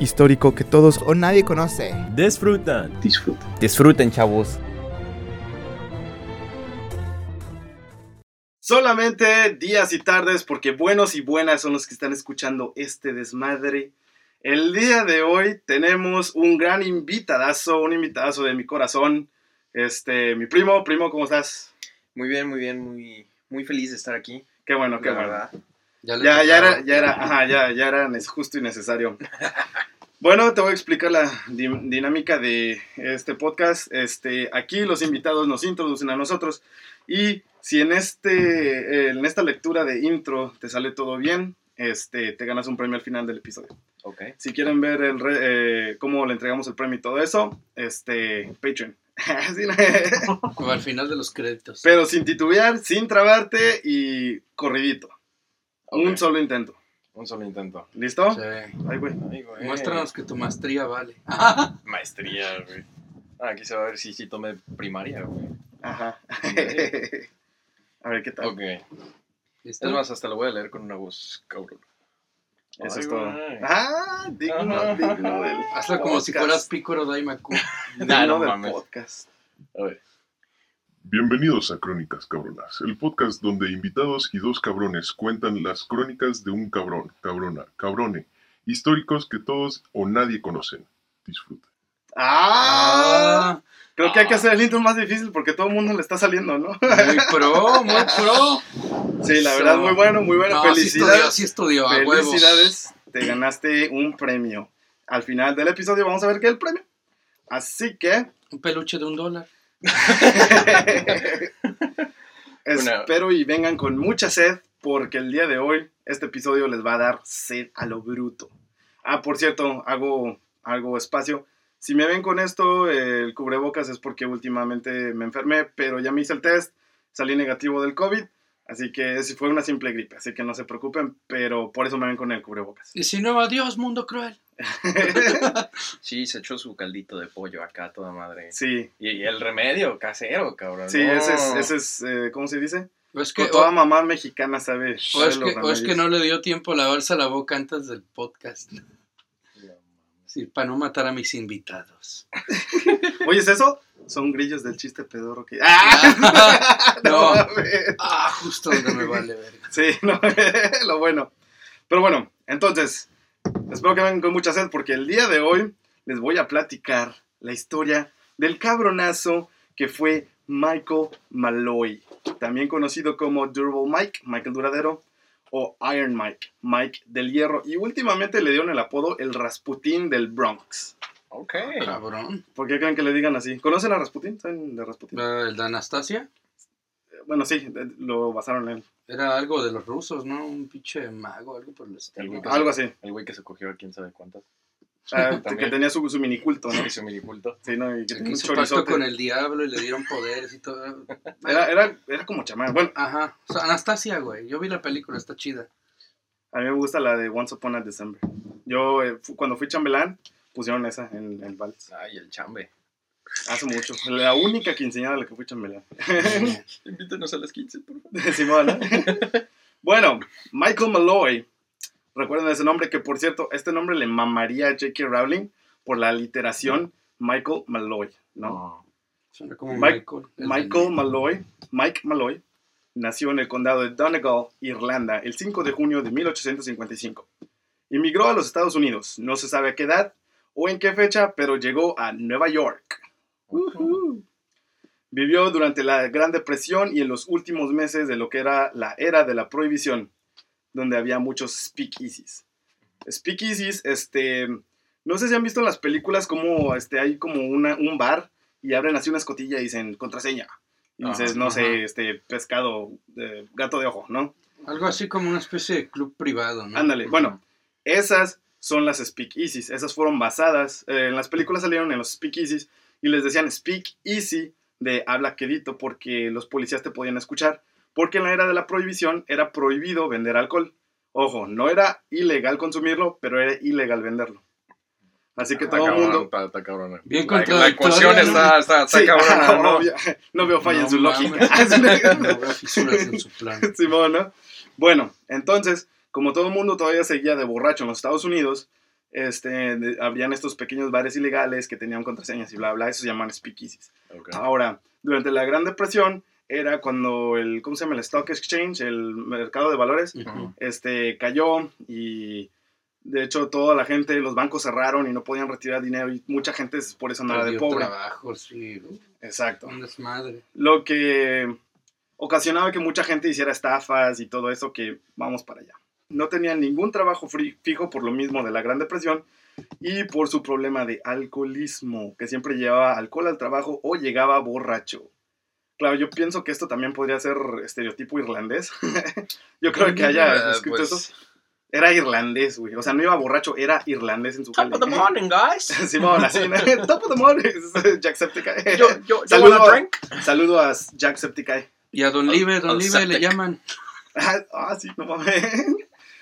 Histórico que todos O nadie conoce. disfrutan. disfruten, chavos. Solamente días y tardes, porque buenos y buenas son los que están escuchando este desmadre. El día de hoy tenemos un gran invitadazo, un invitadazo de mi corazón. Este, mi primo, primo, ¿cómo estás? Muy bien, muy bien, muy, muy feliz de estar aquí. Qué bueno, qué la bueno. verdad. Ya, Ya, ya era, ya era, ajá, ya, ya era justo y necesario. Bueno, te voy a explicar la di- dinámica de este podcast. Este, aquí los invitados nos introducen a nosotros y si en este, en esta lectura de intro te sale todo bien, este, te ganas un premio al final del episodio. Ok. Si quieren ver el re- eh, cómo le entregamos el premio y todo eso, este, Patreon. Sí, ¿no? O al final de los créditos. Pero sin titubear, sin trabarte y corridito. Un solo intento. Un solo intento. ¿Listo? Sí. Ay, güey. Ay, güey. Muéstranos que tu maestría vale. Maestría, güey. Ah, aquí se va a ver si sí tomé primaria, güey. Ajá. A ver qué tal. Ok. ¿Listo? Es más, hasta lo voy a leer con una voz cabrón. Eso Ay, es todo. güey. Ah, digno, Ajá. digno del. Hazlo como si fueras Picoro Daimaku. Digno Nah, no del mames. podcast. A ver. Bienvenidos a Crónicas Cabronas, el podcast donde invitados y dos cabrones cuentan las crónicas de un cabrón, cabrona, cabrone, históricos que todos o nadie conocen. Disfruten. Ah, Ah, creo que hay que hacer el intro más difícil porque todo el mundo le está saliendo, ¿no? muy pro, muy pro. Sí, la verdad, muy bueno, muy bueno. No, sí Felicidades. estudió, sí estudió, a. Felicidades, te ganaste un premio. Al final del episodio vamos a ver qué es el premio. Así que Un peluche de un dólar. espero y vengan con mucha sed porque el día de hoy este episodio les va a dar sed a lo bruto. Ah, por cierto, hago algo espacio. Si me ven con esto, el cubrebocas es porque últimamente me enfermé, pero ya me hice el test, salí negativo del COVID, así que fue una simple gripe, así que no se preocupen, pero por eso me ven con el cubrebocas. Y si no, adiós, mundo cruel. Sí, se echó su caldito de pollo acá, toda madre. Sí, Y, y el remedio casero, cabrón. sí, No. ese es, ese es eh, ¿cómo se dice? O es que, toda o, mamá mexicana sabe. o es que, o es que no le dio tiempo a lavarse la boca antes del podcast. No. Sí, para no matar a mis invitados. ¿Oyes eso? Son grillos del chiste pedorro que... ¡Ah! No. mames. Ah, justo donde me vale verga. Sí, no, lo bueno. Pero bueno, entonces, espero que vengan con mucha sed porque el día de hoy les voy a platicar la historia del cabronazo que fue Michael Malloy, también conocido como Durable Mike, Michael Duradero, o Iron Mike, Mike del Hierro, y últimamente le dieron el apodo el Rasputín del Bronx. Ok. Cabrón. ¿Por qué creen que le digan así? ¿Conocen a Rasputín? ¿Saben de Rasputín? ¿El de Anastasia? Bueno, sí, eh, lo basaron en él. Era algo de los rusos, ¿no? Un pinche mago, algo por el estilo. que Algo se- así. El güey que se cogió a quién sabe cuántas. Ah, que También. tenía su, su miniculto, ¿no? Y su miniculto. Sí, ¿no? Y que tenía un pacto con el diablo y le dieron poderes y todo. Era, era, era como chamán. Bueno, Ajá. O sea, Anastasia, güey. Yo vi la película, está chida. a mí me gusta la de Once Upon a December. Yo, eh, cuando fui chambelán, pusieron esa en el vals. Ay, el chambe. Hace mucho. La única quinceañera a la que fui chambelán. Invítanos a las 15, por favor. Simón, ¿no? bueno, Michael Malloy. Recuerden ese nombre, que por cierto, este nombre le mamaría a J.K. Rowling por la literación Michael Malloy, ¿no? Suena como Mike- Michael. el Michael Malloy, Mike Malloy, nació en el condado de Donegal, Irlanda, el 5 de junio de 1855. Inmigró a los Estados Unidos, no se sabe a qué edad o en qué fecha, pero llegó a Nueva York. Vivió durante la Gran Depresión y en los últimos meses de lo que era la era de la prohibición, donde había muchos speakeasies. Speakeasies, este, no sé si han visto en las películas como este, hay como una, un bar y abren así una escotilla y dicen contraseña. Y dices, no ajá. sé, este, pescado, eh, gato de ojo, ¿no? Algo así como una especie de club privado, ¿no? Ándale, bueno, esas son las speakeasies. Esas fueron basadas, eh, en las películas salieron en los speakeasies y les decían speak easy de habla quedito porque los policías te podían escuchar. Porque en la era de la prohibición era prohibido vender alcohol. Ojo, no era ilegal consumirlo, pero era ilegal venderlo. Así que Está todo el cabrón, mundo... Está, está cabrón. Bien la, la ecuación ¿no? está, está, está Sí, cabrona, ¿no? no veo falla en No su mames. lógica. No veo fisuras en su plan. Simón, ¿no? Bueno, entonces, como todo el mundo todavía seguía de borracho en los Estados Unidos, este, de- habrían estos pequeños bares ilegales que tenían contraseñas y bla, bla, eso se llaman speakeasies. Ahora, durante la Gran Depresión era cuando el, ¿cómo se llama? El Stock Exchange, el mercado de valores, este, cayó y de hecho toda la gente, los bancos cerraron y no podían retirar dinero y mucha gente por eso andaba de pobre. trabajo, sí. Exacto. Un desmadre. Lo que ocasionaba que mucha gente hiciera estafas y todo eso que vamos para allá. No tenían ningún trabajo fijo por lo mismo de la Gran Depresión y por su problema de alcoholismo, que siempre llevaba alcohol al trabajo o llegaba borracho. Claro, yo pienso que esto también podría ser estereotipo irlandés. yo creo que haya Eh, escrito pues, eso. Era irlandés, güey. O sea, no iba borracho, era irlandés en su Top of the morning, guys. Simón, así, ¿no? Top of the morning. Jacksepticeye. Yo, yo, yo Saludo a drink. Saludo a Jacksepticeye. Y a Don Live, Don Live le llaman. Ah, ah, sí, no mames.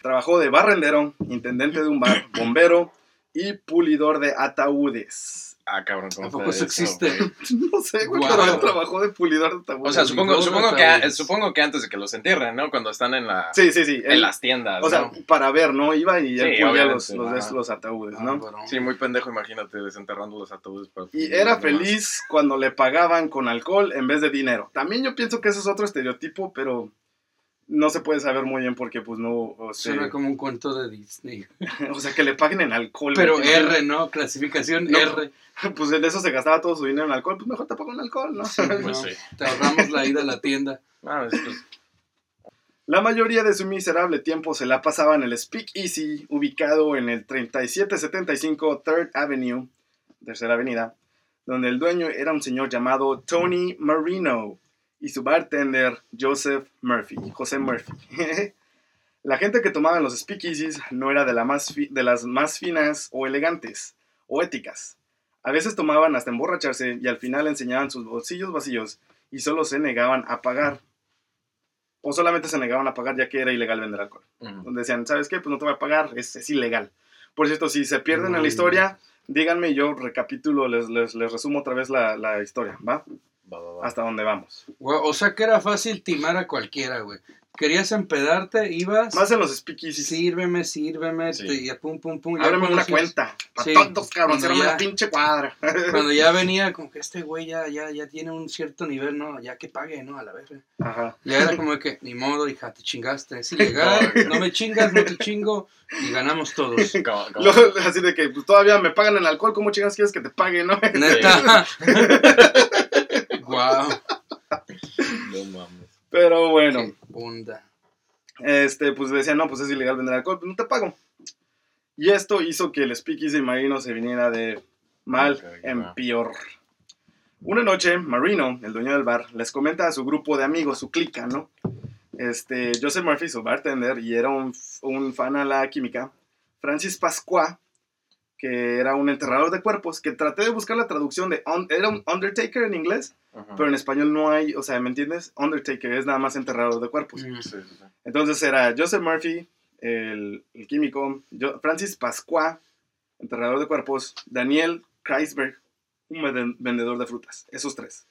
Trabajó de barrendero, intendente de un bar, bombero y pulidor de ataúdes. Ah, cabrón, ¿cómo ¿A poco está eso existe? No sé, güey, pero él trabajó de pulidor de ataúdes. O sea, supongo, supongo, que, supongo que antes de que los entierren, ¿no? Cuando están en, la, Sí, sí, sí. en él- las tiendas, o sea, para ver, ¿no? Iba y él Sí, pulía los, los, ajá. los ataúdes, Ah, ¿no? Sí, muy pendejo, imagínate, desenterrando los ataúdes. para- Y era feliz cuando le pagaban con alcohol en vez de dinero. También yo pienso que eso es otro estereotipo, pero no se puede saber muy bien porque, pues, no... O sea, Suena como un cuento de Disney. o sea que le paguen en alcohol. Pero güey. R, ¿no? Clasificación No. R. Pues en eso se gastaba todo su dinero en alcohol, pues mejor te pago en alcohol, ¿no? Pues ¿no? sí. Te ahorramos la ida a la tienda. Ah, es- pues, La mayoría de su miserable tiempo se la pasaba en el Speak Easy, ubicado en el 3775 Third Avenue, Tercera Avenida, donde el dueño era un señor llamado Tony Marino y su bartender Joseph Murphy, José Murphy. la gente que tomaba en los speakeasies no era de, la más fi- de las más finas o elegantes o éticas. A veces tomaban hasta emborracharse y al final enseñaban sus bolsillos vacíos y solo se negaban a pagar. O solamente se negaban a pagar ya que era ilegal vender alcohol. Donde decían, ¿sabes qué? Pues no te voy a pagar, es, es ilegal. Por cierto, si se pierden en la historia, díganme y yo recapitulo, les, les, les resumo otra vez la, la historia, ¿va? Va, va, va. Hasta donde vamos. O sea que era fácil timar a cualquiera, güey. Querías empedarte, ibas. Más en los speakeasies. Sírveme, sírveme, Sí. te- y a pum, pum, pum. Ábreme una cuenta. Para Sí, todos, cabrón, ya- la pinche cuadra. Cuando ya venía, como que este güey ya, ya, ya tiene un cierto nivel, ¿no? Ya que pague, ¿no? A la verga. Ajá. Ya era como de que, ni modo, hija, te chingaste. Es ilegal, no me chingas, no te chingo, y ganamos todos. Luego, así de que pues, todavía me pagan en alcohol, ¿cómo chingas quieres que te pague, no? Neta. Guau. No mames. Pero bueno. Qué bunda. este, pues decían, no, pues es ilegal vender alcohol, pues no te pago. Y esto hizo que el Speakeasy Marino se viniera de mal en peor. Una noche, Marino, el dueño del bar, les comenta a su grupo de amigos, su clica, ¿no? Este, Joseph Murphy, su bartender, y era un, un fan a la química. Francis Pascua, que era un enterrador de cuerpos, que traté de buscar la traducción de... un- era un Undertaker en inglés, Ajá. pero en español no hay, o sea, ¿me entiendes? Undertaker es nada más enterrador de cuerpos. Sí, sí, sí. Entonces era Joseph Murphy, el, el químico, Francis Pascua, enterrador de cuerpos, Daniel Kreisberg, un vendedor de frutas, esos tres.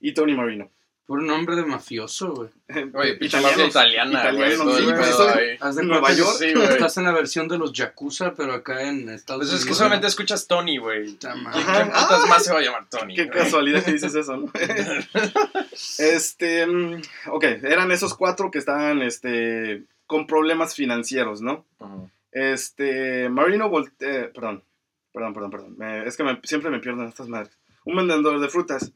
Y Tony Marino. Puro nombre de mafioso, güey. Oye, pinche mafia italiana, güey. pues. Haz de Nueva York. Sí, güey. Estás en la versión de los Yakuza, pero acá en Estados Pues Unidos. es que solamente escuchas Tony, güey. Puta ¿Quién madre. Ajá. quién putas más se va a llamar Tony? Qué casualidad que dices eso, ¿no? este, mm, ok, eran esos cuatro que estaban, este, con problemas financieros, ¿no? Este, Marino Volte, perdón, perdón, perdón, perdón, me- es que me- siempre me pierdo en estas madres. Un vendedor de frutas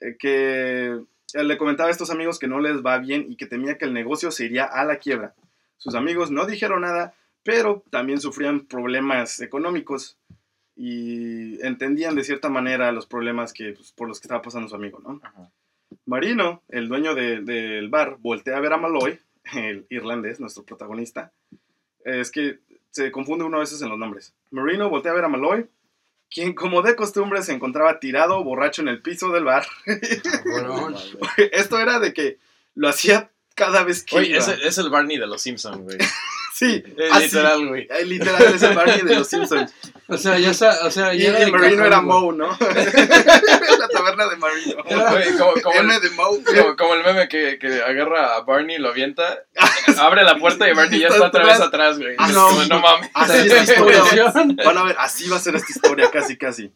eh, que eh, le comentaba a estos amigos que no les va bien y que temía que el negocio se iría a la quiebra. Sus amigos no dijeron nada, pero también sufrían problemas económicos y entendían de cierta manera los problemas que, pues, por los que estaba pasando su amigo, ¿no? Ajá. Marino, el dueño de- del bar, voltea a ver a Malloy, el irlandés, nuestro protagonista. Es que se confunde uno a veces en los nombres. Marino voltea a ver a Malloy, quien como de costumbre se encontraba tirado borracho en el piso del bar. Esto era de que lo hacía cada vez que Oye, iba. es, el- es el Barney de los Simpsons, güey. Sí, Es así. literal, güey. Eh, Literal, es el Barney de los Simpsons. O sea, ya sa- o sea, Y, ya y de Marino cajón, era. Moe, ¿no? la taberna de Marino. Como, como el, de Moe. como, como el meme que, que agarra a Barney, lo avienta, abre la puerta y Barney ya Está está otra vez atrás. atrás, güey. Ah, no, no mames. Así es la historia. Van a ver, así va a ser esta historia, casi, casi.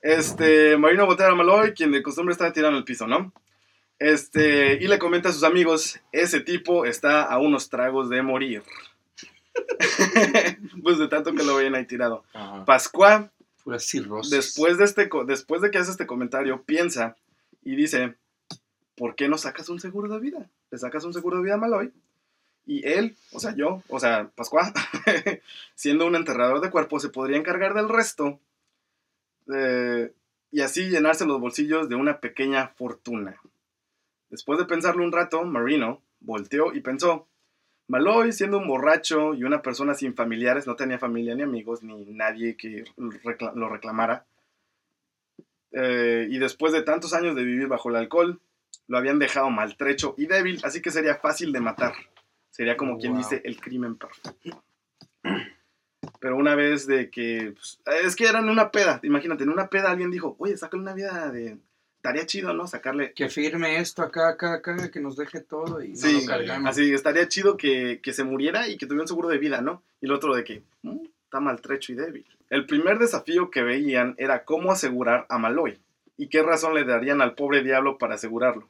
Este, Marino voltea a Malloy, quien de costumbre está tirado en el piso, ¿no? Este, y le comenta a sus amigos, ese tipo está a unos tragos de morir. pues de tanto que lo veían ahí tirado. Ajá. Pascua, después de, este, después de que hace este comentario, piensa y dice, ¿por qué no sacas un seguro de vida? Le sacas un seguro de vida a Malloy. Y él, o sea, yo, o sea, Pascua, siendo un enterrador de cuerpos, se podría encargar del resto eh, y así llenarse los bolsillos de una pequeña fortuna. Después de pensarlo un rato, Marino volteó y pensó, Malloy, siendo un borracho y una persona sin familiares, no tenía familia ni amigos, ni nadie que recla- lo reclamara. Eh, y después de tantos años de vivir bajo el alcohol, lo habían dejado maltrecho y débil, así que sería fácil de matar. Sería como quien Wow. dice el crimen perfecto. Pero una vez de que... pues, es que eran una peda, imagínate, en una peda alguien dijo, oye, sácale una vida de... Estaría chido, ¿no? Sacarle... Que firme esto acá, acá, acá, que nos deje todo y no Sí, lo cargamos. así estaría chido que, que se muriera y que tuviera un seguro de vida, ¿no? Y el otro de que "Mm, está maltrecho y débil. El primer desafío que veían era cómo asegurar a Malloy y qué razón le darían al pobre diablo para asegurarlo.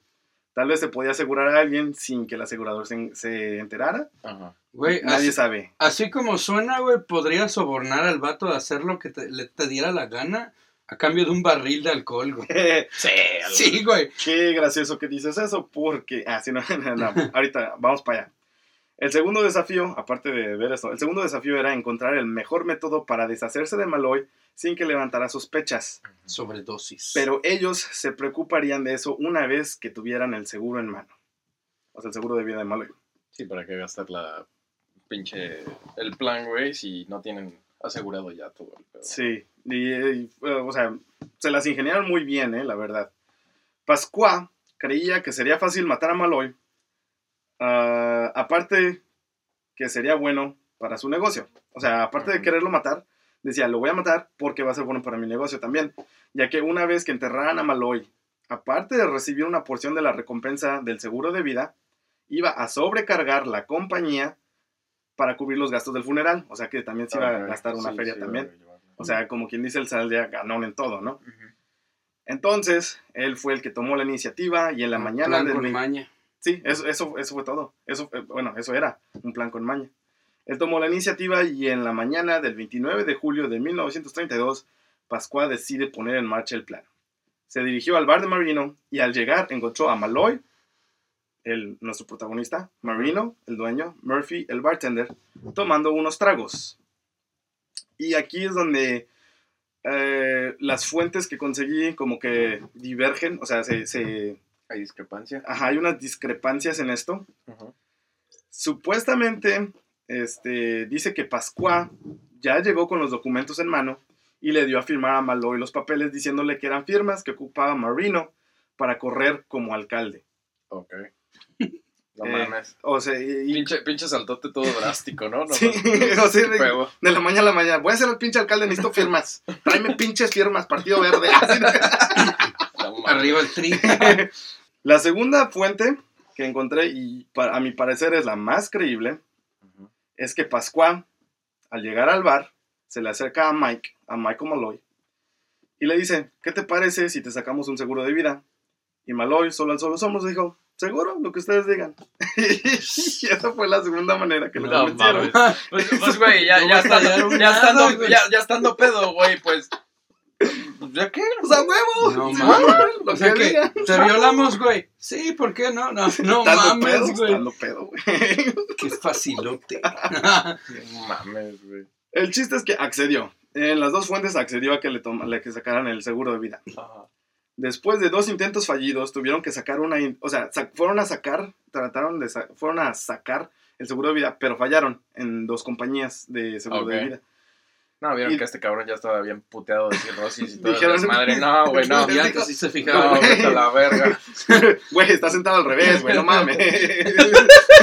Tal vez se podía asegurar a alguien sin que el asegurador se, se enterara. Ajá. Güey, Nadie así, sabe. así como suena, güey, podría sobornar al vato de hacer lo que te, le, te diera la gana a cambio de un barril de alcohol, güey. Sí, güey. Qué gracioso que dices eso, porque. Ah, sí, no, no, no, ahorita vamos para allá. El segundo desafío, aparte de ver esto, el segundo desafío era encontrar el mejor método para deshacerse de Malloy sin que levantara sospechas. Sobredosis. Pero ellos se preocuparían de eso una vez que tuvieran el seguro en mano. O sea, el seguro de vida de Malloy. Sí, para qué gastar la pinche. El plan, güey, si no tienen asegurado ya todo el pedo. Sí, y, y, eh, o sea, se las ingeniaron muy bien, eh, la verdad. Pascua creía que sería fácil matar a Malloy, ah, aparte que sería bueno para su negocio. O sea, aparte de quererlo matar, decía, lo voy a matar porque va a ser bueno para mi negocio también, ya que una vez que enterraran a Malloy, aparte de recibir una porción de la recompensa del seguro de vida, iba a sobrecargar la compañía para cubrir los gastos del funeral. O sea que también se iba a Ok, gastar una sí, feria sí, también. O sea, como quien dice, el saldría ganón en todo, ¿no? Entonces, él fue el que tomó la iniciativa y en la Un mañana plan del con 20 maña. Sí, eso, eso, eso fue todo. Eso, fue- bueno, eso era un plan con maña. Él tomó la iniciativa y en la mañana del 29 de julio de 1932, Pascua decide poner en marcha el plan. Se dirigió al bar de Marino y al llegar encontró a Malloy, el, nuestro protagonista, Marino, el dueño, Murphy, el bartender, tomando unos tragos. Y aquí es donde eh, las fuentes que conseguí como que divergen, o sea, se, se- Hay discrepancia. ajá, hay unas discrepancias en esto. Supuestamente, este, dice que Pascua ya llegó con los documentos en mano y le dio a firmar a Malloy los papeles diciéndole que eran firmas que ocupaba Marino para correr como alcalde. Ok. No Eh, mames. O sea, y- Pinche, pinche saltote todo drástico, ¿no? No Sí, o sea, de- la mañana a la mañana, voy a ser el pinche alcalde, necesito firmas. Tráeme pinches firmas, Partido Verde. No. Arriba el tri. La segunda fuente que encontré, y pa- a mi parecer es la más creíble, es que Pascual, al llegar al bar, se le acerca a Mike, a Michael Malloy, y le dice, ¿qué te parece si te sacamos un seguro de vida? Y Malloy solo alzó los hombros y dijo, seguro, lo que ustedes digan. y esa fue la segunda manera que lo No convencieron. Pues, pues, güey, ya, No ya, estando, ya, estando, güey. ya, ya estando pedo, güey, pues. ¿Ya qué? ¡O sea, huevo! No Sí, mames. Lo O sea que digan. te violamos, güey. Sí, ¿por qué no? No, no mames, güey. estando pedo, güey. Qué facilote. No mames, güey. El chiste es que accedió. En las dos fuentes accedió a que le, toma- le que sacaran el seguro de vida. Ajá. Después de dos intentos fallidos, tuvieron que sacar una... O sea, fueron a sacar, trataron de... sa- fueron a sacar el seguro de vida, pero fallaron en dos compañías de seguro de vida. No, vieron Y- que este cabrón ya estaba bien puteado de cirrosis y todo. Dijeron- Madre, no, güey, no. Y antes sí se No, fijaba. vete a la verga. Güey, está sentado al revés, güey, no mames.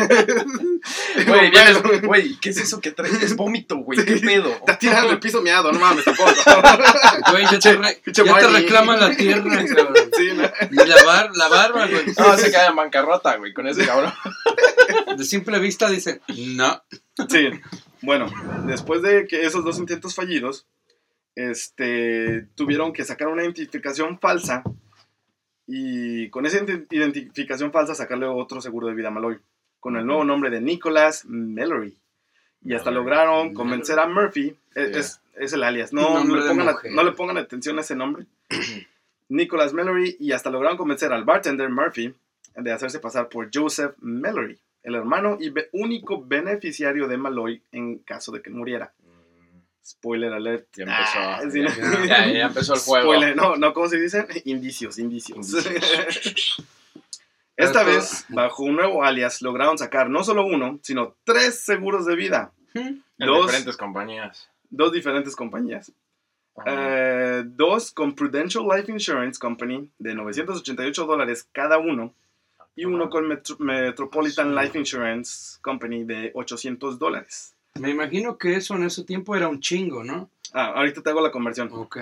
Güey, vienes- güey, ¿qué es eso que traes? Es vómito, güey, ¿qué pedo? Está tirando el piso miado, no mames, tampoco. Güey, ya te, re- ya te reclama la tierra, cabrón. Sí, ¿no? Y la, bar, la barba, güey. No, se cae en bancarrota, güey, con ese cabrón. De simple vista dicen, no. Sí. Bueno, después de que esos dos intentos fallidos, este, tuvieron que sacar una identificación falsa y con esa ident- identificación falsa sacarle otro seguro de vida a Malloy con el nuevo nombre de Nicholas Mallory. Y hasta Mallory. lograron convencer a Murphy, es, Yeah. es- es el alias, no, le pongan, a- mujer. no le pongan atención a ese nombre. Nicholas Mallory y hasta lograron convencer al bartender Murphy de hacerse pasar por Joseph Mallory, el hermano y be- único beneficiario de Malloy en caso de que muriera. Spoiler alert. Ya empezó. Ah, sí, ya, ¿no? ya, ya empezó el juego. Spoiler, no, no, ¿cómo se dicen? Indicios, indicios. Esta vez, bajo un nuevo alias, lograron sacar no solo uno, sino tres seguros de vida. En Dos, diferentes compañías. dos diferentes compañías. Eh, dos con Prudential Life Insurance Company de 988 dólares cada uno y uno con Metro- Metropolitan Life Insurance Company de 800 dólares. Me imagino que eso en ese tiempo era un chingo, ¿no? Ah, ahorita te hago la conversión. Ok.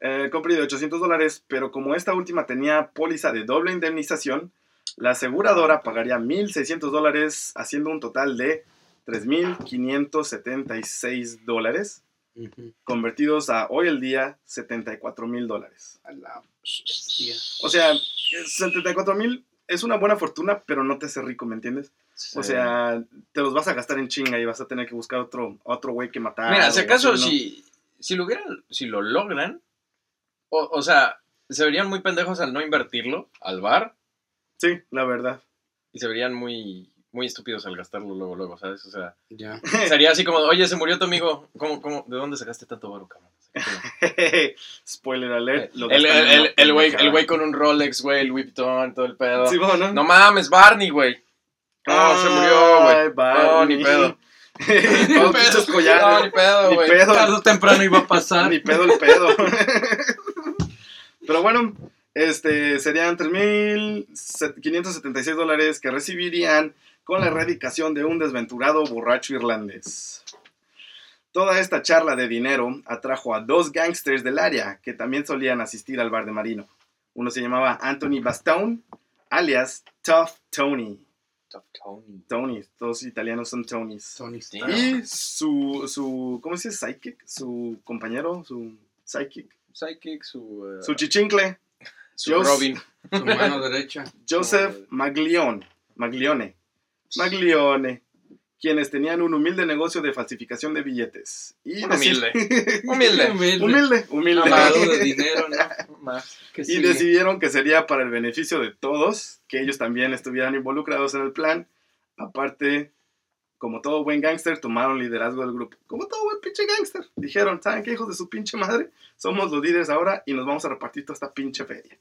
Eh, compra de 800 dólares, pero como esta última tenía póliza de doble indemnización, la aseguradora pagaría 1.600 dólares, haciendo un total de 3.576 dólares, Ujú. convertidos a hoy el día 74 mil dólares. O sea, 74 mil es una buena fortuna, pero no te hace rico, ¿me entiendes? O sea, te los vas a gastar en chinga y vas a tener que buscar otro otro güey que matar. Mira, si acaso, así, ¿no? si, si lo hubieran, si lo logran, o, o sea, se verían muy pendejos al no invertirlo al bar Sí, la verdad. y se verían muy, muy estúpidos al gastarlo luego, luego, ¿sabes? O sea, Ya. sería así como, oye, se murió tu amigo, ¿cómo, cómo, ¿de dónde sacaste tanto varo, cabrón? Spoiler alert. lo El, el, el, el güey el güey con un Rolex, güey, el Louis Vuitton, todo el pedo. Sí, bueno, No mames, Barney, güey. No, se murió, güey. No, ni pedo. Todos pinches No, collares. ni pedo, güey. pedo. Tarde o temprano iba a pasar. Ni pedo el pedo. Pero bueno, este serían 3.576 dólares que recibirían con la erradicación de un desventurado borracho irlandés. Toda esta charla de dinero atrajo a dos gangsters del área que también solían asistir al bar de Marino. Uno se llamaba Anthony Bastone, alias Tough Tony. Tony, todos italianos son Tonys. Tony. Y su, su, ¿cómo se dice? Psychic, su compañero, su psychic, Psychic, su, uh, su chichincle, su Jos- Robin. Su mano derecha. Joseph Maglione, Maglione, Maglione, quienes tenían un humilde negocio de falsificación de billetes. Y humilde. Humilde. Humilde. humilde, humilde. Amado de dinero, ¿no? Más. Que Y sigue. decidieron que sería para el beneficio de todos, que ellos también estuvieran involucrados en el plan. Aparte, como todo buen gángster, tomaron liderazgo del grupo. Como todo buen pinche gángster. Dijeron, ¿saben qué hijos de su pinche madre? Somos los líderes ahora y nos vamos a repartir toda esta pinche feria.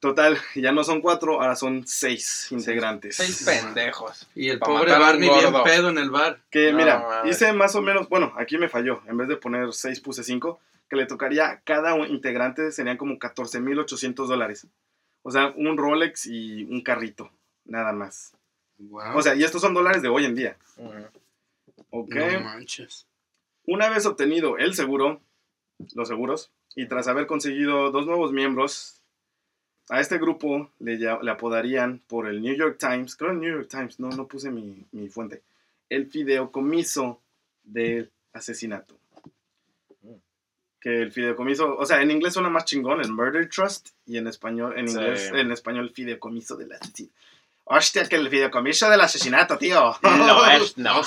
Total, ya no son cuatro, ahora son seis integrantes. Seis pendejos. Y el pobre Barney bien gordo. pedo en el bar. Que No, mira, hice más o menos, bueno, aquí me falló. En vez de poner seis, puse cinco. Que le tocaría a cada un integrante serían como 14,800 dólares. O sea, un Rolex y un carrito, nada más. Wow. O sea, y estos son dólares de hoy en día. Ok. no manches. Una vez obtenido el seguro, los seguros, y tras haber conseguido dos nuevos miembros, a este grupo le, ya- le apodarían por el New York Times, creo el New York Times, no, no puse mi, mi fuente, el fideicomiso del asesinato. Que el fideicomiso, o sea, en inglés suena más chingón, el Murder Trust, y en español, en Sí. inglés, en español, fideicomiso del asesinato. Hostia, que el fideicomiso del asesinato, tío. Lo es, no.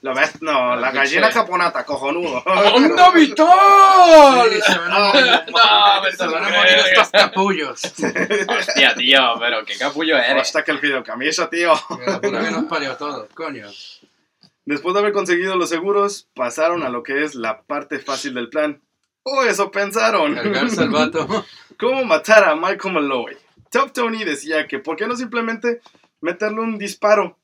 Lo ves, no, la gallina japonata, cojonudo. ¡Onda vital! Sí, se van a morir, No, se van a morir estos capullos. Hostia, tío, pero qué capullo eres. Hasta que el fideicomiso, tío. La pura que nos parió todo, coño. Después de haber conseguido los seguros, pasaron a lo que es la parte fácil del plan. O eso pensaron. Cargarse al vato. ¿Cómo matar a Michael Malloy? Top Tony decía que ¿por qué no simplemente meterle un disparo?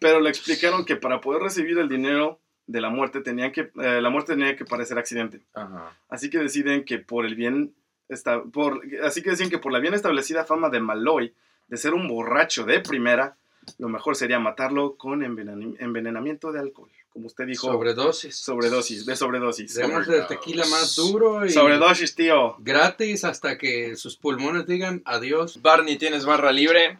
pero le explicaron que para poder recibir el dinero de la muerte tenían que eh, la muerte tenía que parecer accidente. Ajá. Así que deciden que por el bien esta- por, así que deciden que por la bien establecida fama de Malloy de ser un borracho de primera, lo mejor sería matarlo con envenenamiento de alcohol, como usted dijo, Sobredosis. sobredosis, de sobredosis. Demos el tequila más duro y Sobredosis, tío. gratis hasta que sus pulmones digan adiós. Barney, tienes barra libre.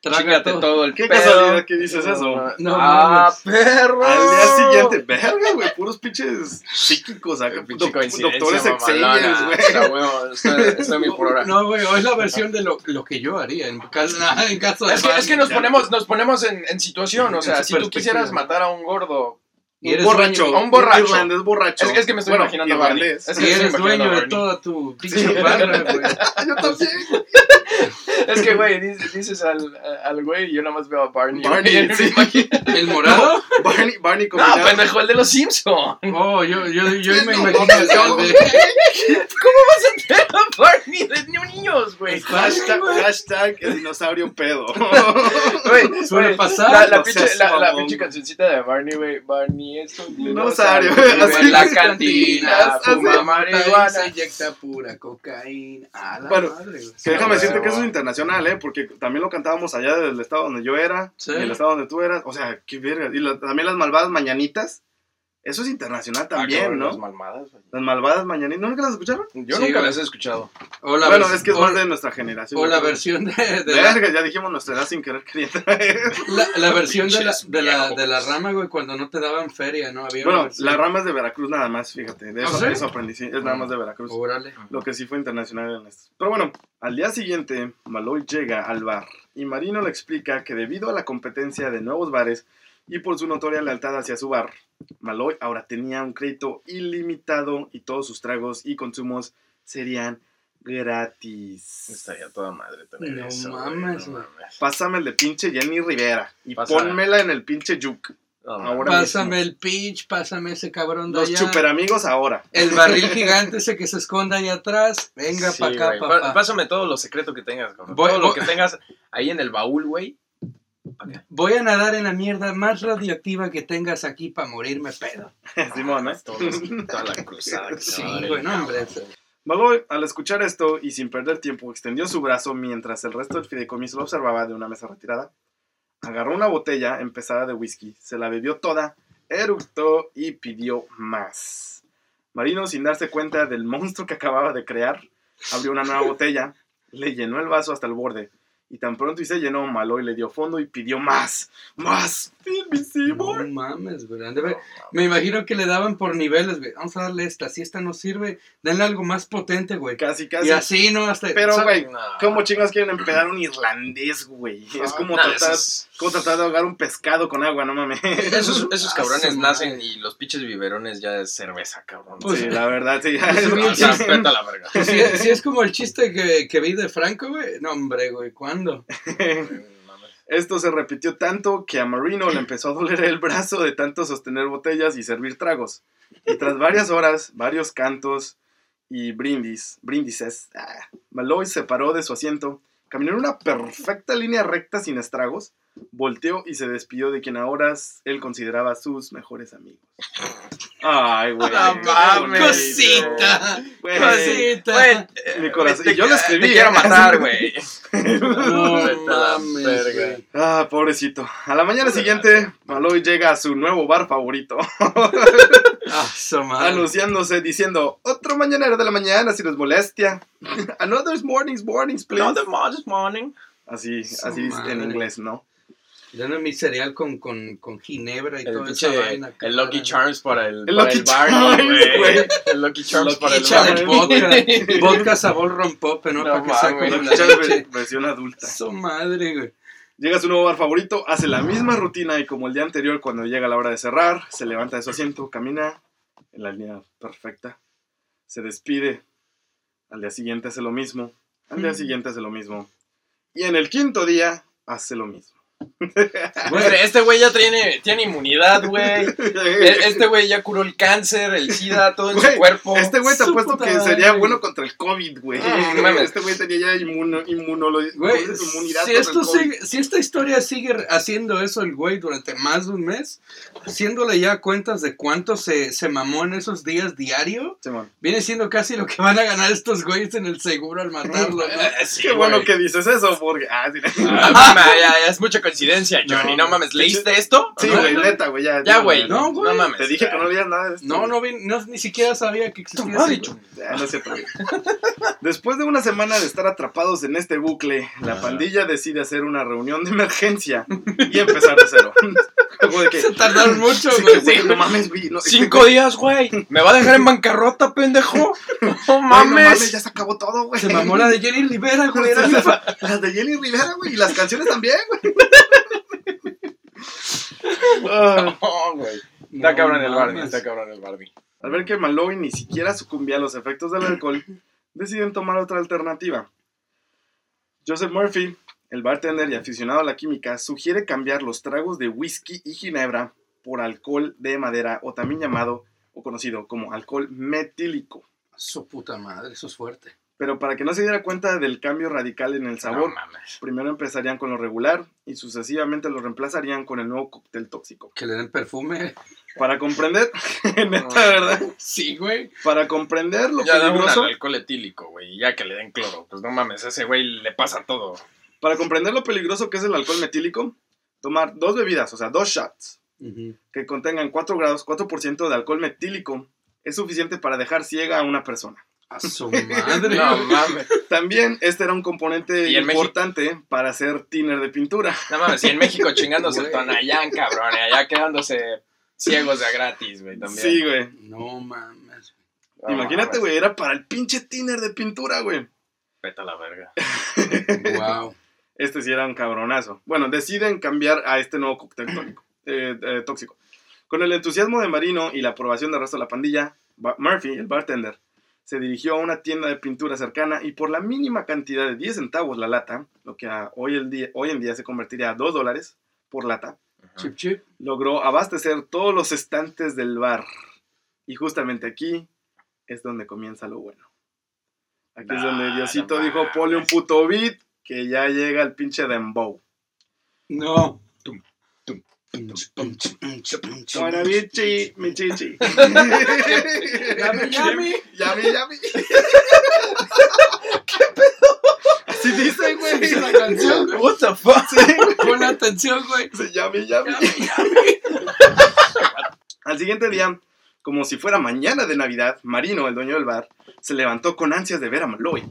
Chíngate todo. todo el Qué pedo. casualidad que dices eso. No ah, perro. Al día siguiente, verga, güey, puros pinches psíquicos acá, Pinche doctores excelentes, güey. O sea, huevo, estoy, estoy mil por hora. No, güey, o es la versión de lo, lo que yo haría en caso, en caso de Es que, es que nos ponemos, nos ponemos en, en situación, o sea, si tú quieras matar a un gordo, Y eres borracho, dueño- un borracho. irlandés borracho. Es- es que me estoy Bueno, imaginando a Barney. irlandés. Es Y que estoy eres dueño de Barney. toda tu pinche barra, güey. Yo también. es que, güey, dices, dices al, al güey y yo nada más veo a Barney. Barney, y sí. ¿El morado? Barney, Barney No, combinado. pendejo, el de los Simpsons. Oh, yo, yo, yo me No, imagino no, al no. de... ¿Cómo vas a tener a Barney de niños, güey? Hashtag, hashtag el dinosaurio pedo. Güey, Suele pasar. La, la, No pinche, la, la pinche cancioncita de Barney, güey. Barney dinosaurio. Vive en la cantina, fuma marihuana. Se inyecta pura cocaína. A la Bueno, madre. Que déjame decirte que eso es internacional, ¿eh? Porque también lo cantábamos allá del estado donde yo era, Sí. y el estado donde tú eras. O sea, qué verga. Y la- también las malvadas mañanitas. Eso es internacional Ah, también, cabrón, las ¿no? malvadas. Las malvadas mañanitas. ¿No nunca las escucharon? Yo Sí, nunca las he escuchado. O la bueno, es que es o- más de nuestra generación. O la versión de, de la, ya dijimos nuestra edad sin querer queriendo traer. la, la versión de de, la, viejos. de la rama, güey, cuando no te daban feria, ¿no? Había Bueno, la rama es de Veracruz nada más, fíjate. De ¿Ah, eso, sí? eso aprendí, sí, es nada más de Veracruz. Órale. Lo que sí fue internacional en esto. Pero bueno, al día siguiente, Maloy llega al bar y Marino le explica que debido a la competencia de nuevos bares y por su notoria lealtad hacia su bar, Maloy ahora tenía un crédito ilimitado y todos sus tragos y consumos serían gratis. Estaría toda madre tener No eso, mames, no mames. Pásame el de pinche Jenny Rivera y Pásame. pónmela en el pinche Yuk. No, Ahora Pásame el pitch, pásame ese cabrón de Los allá. super amigos ahora. El barril gigante ese que se esconde ahí atrás. Venga Sí, pa' acá, papá. Pa- Pásame todo lo secreto que tengas, todo lo que tengas ahí en el baúl, güey. Voy a nadar en la mierda más radioactiva que tengas aquí para morirme pedo. Simón, ¿eh? Todos- toda la cruzada. Sí, va a dar el güey, no, hombre. Maloy, al escuchar esto y sin perder tiempo, extendió su brazo mientras el resto del fideicomiso lo observaba de una mesa retirada. Agarró una botella empezada de whisky, se la bebió toda, eructó y pidió más. Marino, sin darse cuenta del monstruo que acababa de crear, abrió una nueva botella, le llenó el vaso hasta el borde. Y tan pronto y se llenó, Maloy le dio fondo y pidió más. ¡Más! ¡Fill me, No Seymour! mames, güey. Me imagino que le daban por niveles, güey. Vamos a darle esta. Si esta no sirve, denle algo más potente, güey. Casi, casi. Y así, ¿no? Hasta. Pero, güey, No. ¿cómo chingas quieren empedar un irlandés, güey? Es como Nah, tratar... Como tratar de ahogar un pescado con agua, no mames. esos, esos Ah, cabrones su nacen madre. y los pinches biberones ya es cerveza, cabrón. Pues, sí, la verdad, sí. Pues, es sí, O sea, la verga. Si, si es como el chiste que, que vi de Franco, güey. No, hombre, güey. ¿Cuándo? Esto se repitió tanto que a Marino le empezó a doler el brazo de tanto sostener botellas y servir tragos. Y tras varias horas, varios cantos y brindis, bríndices, ah, Malloy se paró de su asiento, caminó en una perfecta línea recta sin estragos, volteó y se despidió de quien ahora él consideraba sus mejores amigos. Ay, güey. Cosita. Güey, Cosita. Güey, Mi corazón. te- Y yo lo escribí. Te quiero ¿eh? matar, güey. No mames, verga. güey. Ah, pobrecito. A la mañana siguiente, Maloy llega a su nuevo bar favorito, Ah, anunciándose diciendo, otro mañanero de la mañana si les molestia. Another morning's mornings, please. No, the modest morning. Así, Su así en inglés, ¿no? Dame mi cereal con, con, con ginebra y El toda esa vaina. el Lucky Charms para el, El para Lucky el Charms, güey. güey. El Lucky Charms Lucky para el Barney. vodka. vodka sabor rompope, ¿no? No Para que la Charms leche. ver- versión adulta. Su madre, güey. Llega a su nuevo bar favorito, hace la misma rutina y como el día anterior, cuando llega la hora de cerrar, se levanta de su asiento, camina en la línea perfecta, se despide. Al día siguiente hace lo mismo. Al día Mm. siguiente hace lo mismo. Y en el quinto día hace lo mismo. Güey, Este güey ya tiene, tiene inmunidad, güey. E- Este güey ya curó el cáncer, el SIDA, todo en su cuerpo. Este güey te apuesto puta que sería bueno contra el COVID, güey. Mames. Este güey tenía ya inmuno, Güey, inmunidad si, esto el COVID. sigue- si esta historia sigue haciendo eso el güey durante más de un mes, haciéndole ya cuentas de cuánto se, se mamó en esos días diario, Simón. viene siendo casi lo que van a ganar estos güeyes en el seguro al matarlo. ¿no? Sí, Qué bueno que dices eso, porque... Ah, sí, Ah, ya, ya es mucha coincidencia, Johnny. No, No, mames, ¿leíste esto? Sí, No, güey, no. neta, güey, ya. Ya, güey. No, güey. No mames. Te dije que no leías nada de esto. No, no, vi, no, ni siquiera sabía que existía ese- Johnny. Ya, no es cierto, güey. Después de una semana de estar atrapados en este bucle, la pandilla decide hacer una reunión de emergencia y empezar de cero. Que, Se tardaron mucho, sí, güey. güey, no mames, güey. No, este Cinco días, güey. ¿Me va a dejar en bancarrota, pendejo? No güey, no mames. mames, ya se acabó todo, güey. Se mamó la de Jenny Rivera, güey. Las de Jenny Rivera, güey, y las canciones también, güey. No, güey. Está No cabrón el Barney, está cabrón el Barney. Al ver que Malloy ni siquiera sucumbía a los efectos del alcohol, deciden tomar otra alternativa. Joseph Murphy, el bartender y aficionado a la química, sugiere cambiar los tragos de whisky y ginebra por alcohol de madera o también llamado o conocido como alcohol metílico. Su puta madre, eso es fuerte. Pero para que no se diera cuenta del cambio radical en el sabor, No primero empezarían con lo regular y sucesivamente lo reemplazarían con el nuevo cóctel tóxico. Que le den perfume. Para comprender, neta, ¿verdad? Sí, güey. Para comprender lo Ya peligroso, alcohol etílico, güey. y Ya que le den cloro. Pues no mames, ese güey le pasa todo. para comprender lo peligroso que es el alcohol metílico, tomar dos bebidas, o sea, dos shots, que contengan 4 grados, 4% de alcohol metílico, es suficiente para dejar ciega a una persona. A su madre. No mames. También este era un componente importante para hacer thinner de pintura. No mames, y en México chingándose el. Tonayán, cabrón. Y allá quedándose ciegos de a gratis, güey, también. Sí, güey. No mames. No Imagínate, güey, era para el pinche thinner de pintura, güey. Vete a la verga. Wow. Este sí era un cabronazo. Bueno, deciden cambiar a este nuevo cóctel tónico, eh, eh, tóxico. Con el entusiasmo de Marino y la aprobación del resto de la pandilla, Ba- Murphy, el bartender, se dirigió a una tienda de pintura cercana y por la mínima cantidad de 10 centavos la lata, lo que a hoy, el día, hoy en día se convertiría a 2 dólares por lata, Chip chip. logró abastecer todos los estantes del bar. Y justamente aquí es donde comienza lo bueno. Aquí es donde Diosito dijo, ponle un puto beat, que ya llega el pinche dembow. No. Tum, tum, Bueno, bichi, mi chichi. Yami, yami. Yami, yami. Así dice, güey. Dice la canción. What the fuck? Pon atención, güey. Dice, Yami, yami. Al siguiente día, como si fuera mañana de Navidad, Marino, el dueño del bar, se levantó con ansias de ver a Malloy.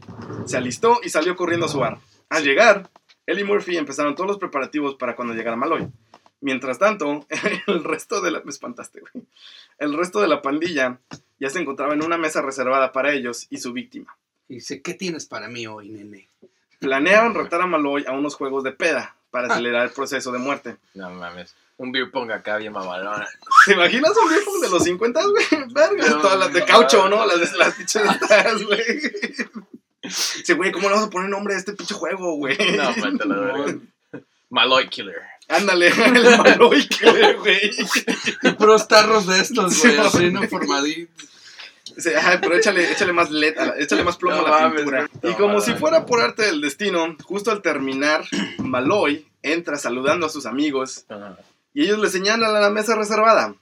Se alistó y salió corriendo a su bar. Al llegar, él y Murphy empezaron todos los preparativos para cuando llegara Malloy. Mientras tanto, el resto de la... Me espantaste, güey. El resto de la pandilla ya se encontraba en una mesa reservada para ellos y su víctima. Dice, ¿qué tienes para mí hoy, nene? Planearon retar a Malloy a unos juegos de peda para acelerar el proceso de muerte. No mames. Un beer pong acá bien mamalona. ¿Te imaginas un viejo de los 50, güey? Verga, No, todas las de caucho, no. ¿no? Las de las pinches estas, güey. Sí, güey, ¿cómo le vas a poner nombre a este pinche juego, güey? No, la verga. Maloy Killer. Ándale, el Maloy Killer, güey. Y puros tarros de estos, güey, Sí, así, ¿no? Formaditos. Sí, ajá, pero échale, échale más LED, échale más plomo No a la mames, pintura. Y como No, si fuera por arte del destino, justo al terminar, Maloy entra saludando a sus amigos y ellos le señalan a la mesa reservada.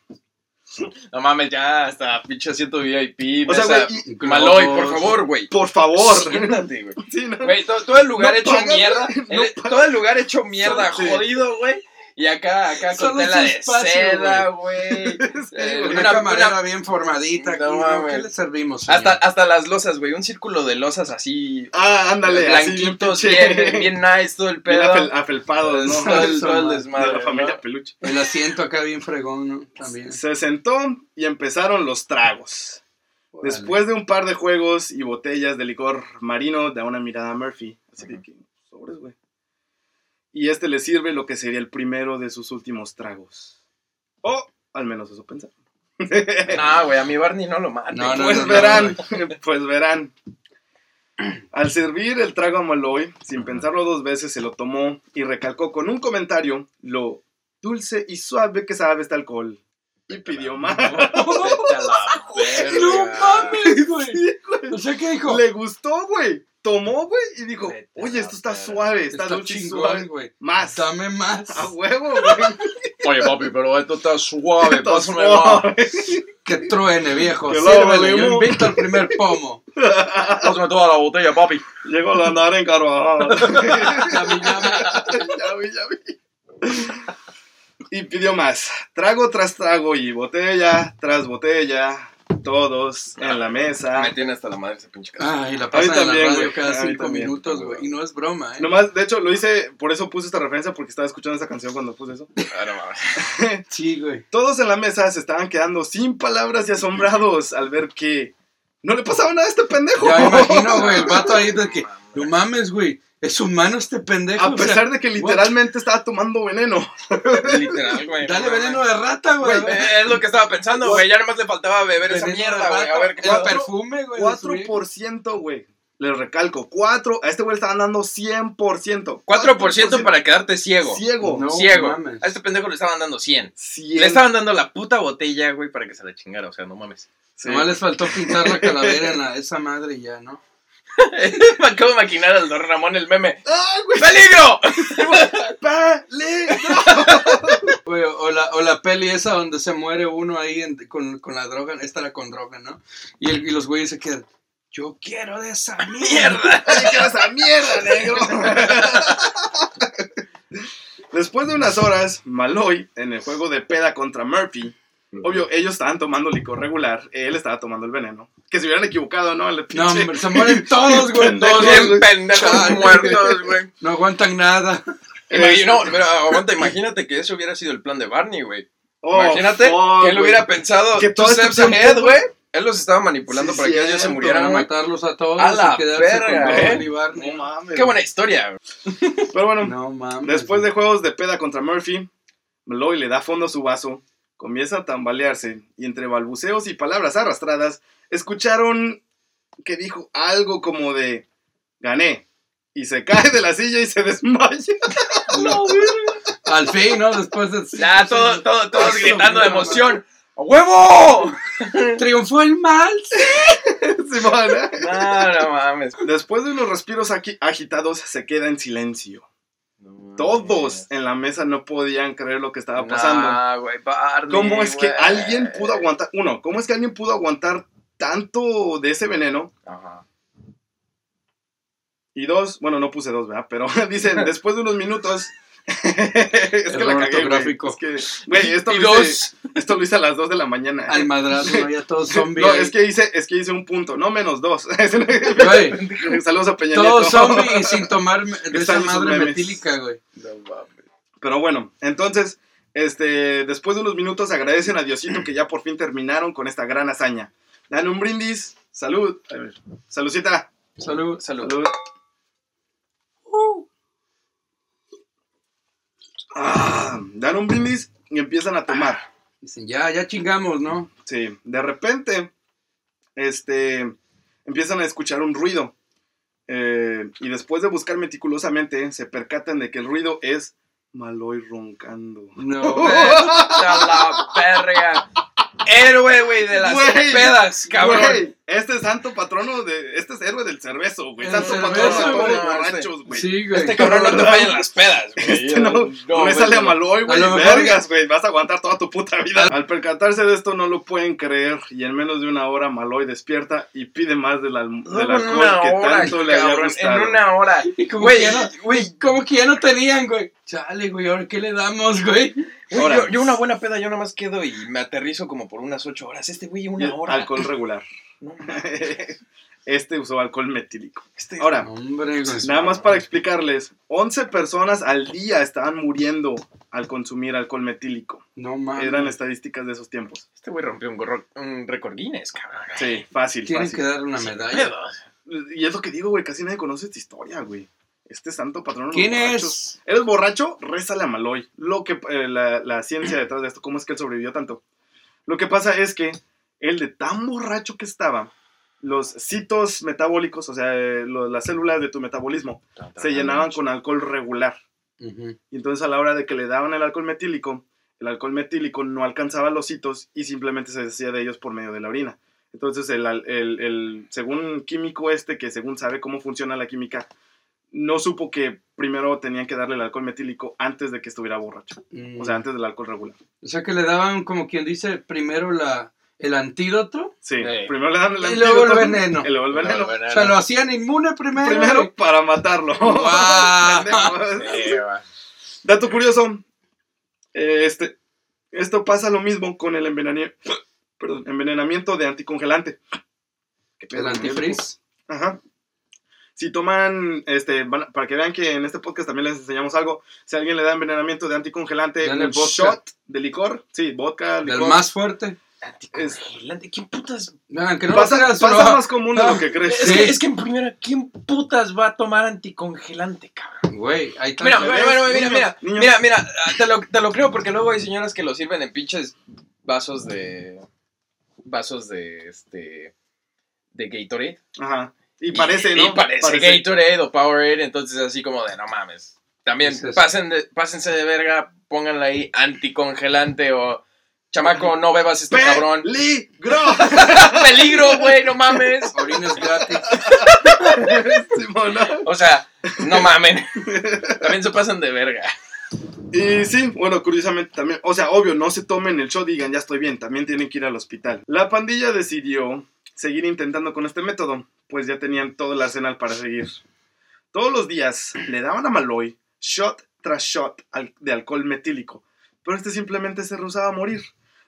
No mames, ya hasta pinche asiento VIP. O sea, güey, y- Maloy, por favor, güey. por favor. Siéntate, güey. Sí, ¿no? Güey, todo, todo el lugar No hecho pagas, mierda. no el- todo el lugar hecho mierda, Sí. jodido, güey. Y acá, acá con tela de espacio, seda, güey. Eh. Una, Una- camarera una- bien formadita. Aquí, No mames. ¿Qué le servimos, señor? Hasta, hasta las losas, güey. Un círculo de losas así. Ah, ándale, blanquitos, bien, bien nice, todo el bien pedo. afel- afelpados, ¿no? Todo el, todo el Eso, de desmadre. la familia ¿no? peluche. El asiento acá bien fregón, ¿no? También. Se sentó y empezaron los tragos. Después de un par de juegos y botellas de licor marino, da una mirada a Murphy. Así que, sobres, güey. Y este le sirve lo que sería el primero de sus últimos tragos. O al menos eso pensaron. No, güey, a mi Barney no lo mata. No, no, pues no, verán, pues verán. Al servir el trago a Malloy, sin pensarlo dos veces, se lo tomó y recalcó con un comentario lo dulce y suave que sabe este alcohol. Y pidió más. No mames, güey. Sí, güey. O sea, ¿qué dijo? Le gustó, güey. Tomó, güey, y dijo, Vete a oye, esto está suave, está, Está dulce chingón, suave. güey. Más. Dame más. A huevo, güey. Oye, papi, pero esto está suave. Está Pásame más. Que truene, viejo. Que Sírvele, yo invito al primer pomo. Pásame toda la botella, papi. Llegó la andar en Carvajal. Llame. ya vi, ya vi. Y pidió más. Trago tras trago y botella tras botella. Todos en la mesa. Me tiene hasta la madre ese pinche canción. Ah, y la A mí pasan en la radio cada cinco también. minutos, güey. Y no es broma, ¿eh? Nomás, de hecho, lo hice, por eso puse esta referencia, porque estaba escuchando esa canción cuando puse eso. Ah, no mames. Sí, güey. Todos en la mesa se estaban quedando sin palabras y asombrados al ver que no le pasaba nada a este pendejo. Ya me imagino, güey, el vato ahí de que, no mames, güey, es humano este pendejo. A o sea, pesar de que literalmente estaba tomando veneno. Literal, güey. Dale no veneno de rata, güey. Eh, es lo que estaba pensando, güey. Ya nomás le faltaba beber esa Veneno mierda, güey. A ver qué El perfume, güey. de su vieja. 4%, güey. Les recalco, 4. A este güey le estaban dando 100%. 4% para quedarte ciego. Ciego. No ciego. mames. A este pendejo le estaban dando 100. 100. Le estaban dando la puta botella, güey, para que se la chingara. O sea, no mames. Sí. Nomás les faltó pintar la calavera en la, esa madre y ya, ¿no? Me acabo de maquinar al Don Ramón el meme. ¡Ay, güey! ¡Peligro! Güey, o, la, o la peli esa donde se muere uno ahí en- con, con la droga, esta era con droga, ¿no? Y, el- y los güeyes se quedan, yo quiero de esa mierda. Oye, ¿qué esa mierda, negro? Después de unas horas, Malloy, en el juego de peda contra Murphy, obvio, ellos estaban tomando licor regular, él estaba tomando el veneno. Que se hubieran equivocado, ¿no? El No, hombre, se mueren todos, güey. Todos, Bien pendejos muertos, güey. No aguantan nada. Imagino, pero aguanta, imagínate que eso hubiera sido el plan de Barney, güey. Oh, Imagínate fuck, que él hubiera pensado Que todo este steps ahead, güey. Él los estaba manipulando Sí, para que ellos se murieran, Para güey. matarlos a todos A la y quedarse verga, con ¿eh? No mames. Qué buena historia, güey. Pero bueno, No mames. Después de juegos de peda contra Murphy, Malloy le da fondo a su vaso, comienza a tambalearse y entre balbuceos y palabras arrastradas, escucharon que dijo algo como de gané y se cae de la silla y se desmaya. Al fin, ¿no? Después de... Ya, todo, todo, todos Eso, gritando de no, emoción. ¡A huevo! Triunfó el mal. Simón, ¿eh? No, no mames. Después de unos respiros aquí agitados, se queda en silencio. Todos en la mesa no podían creer lo que estaba pasando. Nah, güey, Barney, ¿Cómo es que alguien pudo aguantar? Uno, ¿cómo es que alguien pudo aguantar tanto de ese veneno? Ajá. Y dos, bueno, no puse dos, ¿verdad? Pero dicen, después de unos minutos. Es que la cagué, güey. Es que, güey, esto, Y lo hice- dos. esto lo hice a las 2 de la mañana. Al madrazo, ¿no? Ya todos zombies. No, ahí. es que hice, es que hice un punto, no menos dos. Güey, Saludos a Peña todos Nieto. zombies y sin tomar de esa madre metílica, güey. No mames. Pero bueno, entonces, este, después de unos minutos agradecen a Diosito que ya por fin terminaron con esta gran hazaña. Dan un brindis. Salud. Saludcita. Salud. Salud. Salud. Ah, dan un brindis y empiezan a tomar. Dicen, ya, ya chingamos, ¿no? Sí, de repente, este, empiezan a escuchar un ruido. Eh, y después de buscar meticulosamente, se percatan de que el ruido es Maloy roncando. No. Vete a la verga. Héroe, güey, de las pedas, cabrón. Este es santo patrono de. Este es héroe del cervezo, güey. Santo cervezo, patrono de todos los borrachos, güey. Sí, güey. Este cabrón no te falla en las pedas, güey. Este no, no, güey, sale a. Maloy, güey. Vergas, güey. Vas a aguantar toda tu puta vida. Al percatarse de esto, no lo pueden creer. Y en menos de una hora, Maloy despierta y pide más del, al- No, del alcohol que hora, tanto le había gustado. En una hora. Y como Güey, güey, como que ya no tenían, güey. Chale, güey, ¿ahora qué le damos, güey? Ahora. yo, yo una buena peda, yo nada más quedo y me aterrizo como por unas ocho horas. Este güey, una hora. Alcohol regular. No, mames, Este usó alcohol metílico. este- Ahora, Hombre, güey. Nada más para explicarles, 11 personas al día estaban muriendo al consumir alcohol metílico. No mames. Eran estadísticas de esos tiempos. Este güey rompió un, gorro- un récord Guinness, cabrón. Sí, fácil, Tienen fácil. que darle una medalla. Y es lo que digo, güey, casi nadie conoce esta historia, güey. Este santo patrón. ¿Quién es? ¿Eres borracho? Rézale a Maloy. Lo que, eh, la, la ciencia detrás de esto, cómo es que él sobrevivió tanto. Lo que pasa es que él de tan borracho que estaba, los citos metabólicos, o sea, eh, lo- las células de tu metabolismo, se llenaban con alcohol regular. Ujú. Y entonces a la hora de que le daban el alcohol metílico, el alcohol metílico no alcanzaba los citos y simplemente se deshacía de ellos por medio de la orina. Entonces el, el- el- según químico este, que según sabe cómo funciona la química, no supo que primero tenían que darle el alcohol metílico antes de que estuviera borracho. Mm. O sea, antes del alcohol regular. O sea que le daban, como quien dice, primero la, el antídoto Sí, Sí. primero le dan el y luego el antídoto, veneno. Y luego el veneno. O sea, lo hacían inmune primero. Primero para matarlo. Sí, va. Dato curioso, eh, este, esto pasa lo mismo con el envenenamiento, perdón, envenenamiento de anticongelante. ¿Qué pedo, El antifreeze. Ajá. Si toman, este, van para que vean que en este podcast también les enseñamos algo, si alguien le da envenenamiento de anticongelante, un vodka. shot de licor, sí, vodka, Del licor. más fuerte. Anticongelante. ¿Quién putas? Vean, que no pasa, pasa más común de lo que crees. Es, Sí. que, es que en primera, ¿quién putas va a tomar anticongelante, cabrón? Güey, ahí. Mira, bebés, bueno, bueno, mira, mira, niños. mira, mira, ah, te lo, te lo creo porque luego hay señoras que lo sirven en pinches vasos de, vasos de, este, de Gatorade. Ajá. Y parece, y, ¿no? Y parece, Gatorade o Powerade, entonces así como de, no mames. También Es pasen de, pásense de verga, pónganle ahí anticongelante o, chamaco, no bebas este cabrón. ¡Peligro! Peligro, güey, no mames. Orines gratis. O sea, no mamen. También se pasan de verga. Y sí, bueno, curiosamente también, o sea, obvio, no se tomen el shot y digan, ya estoy bien, también tienen que ir al hospital. La pandilla decidió seguir intentando con este método, pues ya tenían todo el arsenal para seguir. Todos los días le daban a Maloy shot tras shot de alcohol metílico, pero este simplemente se rehusaba a morir.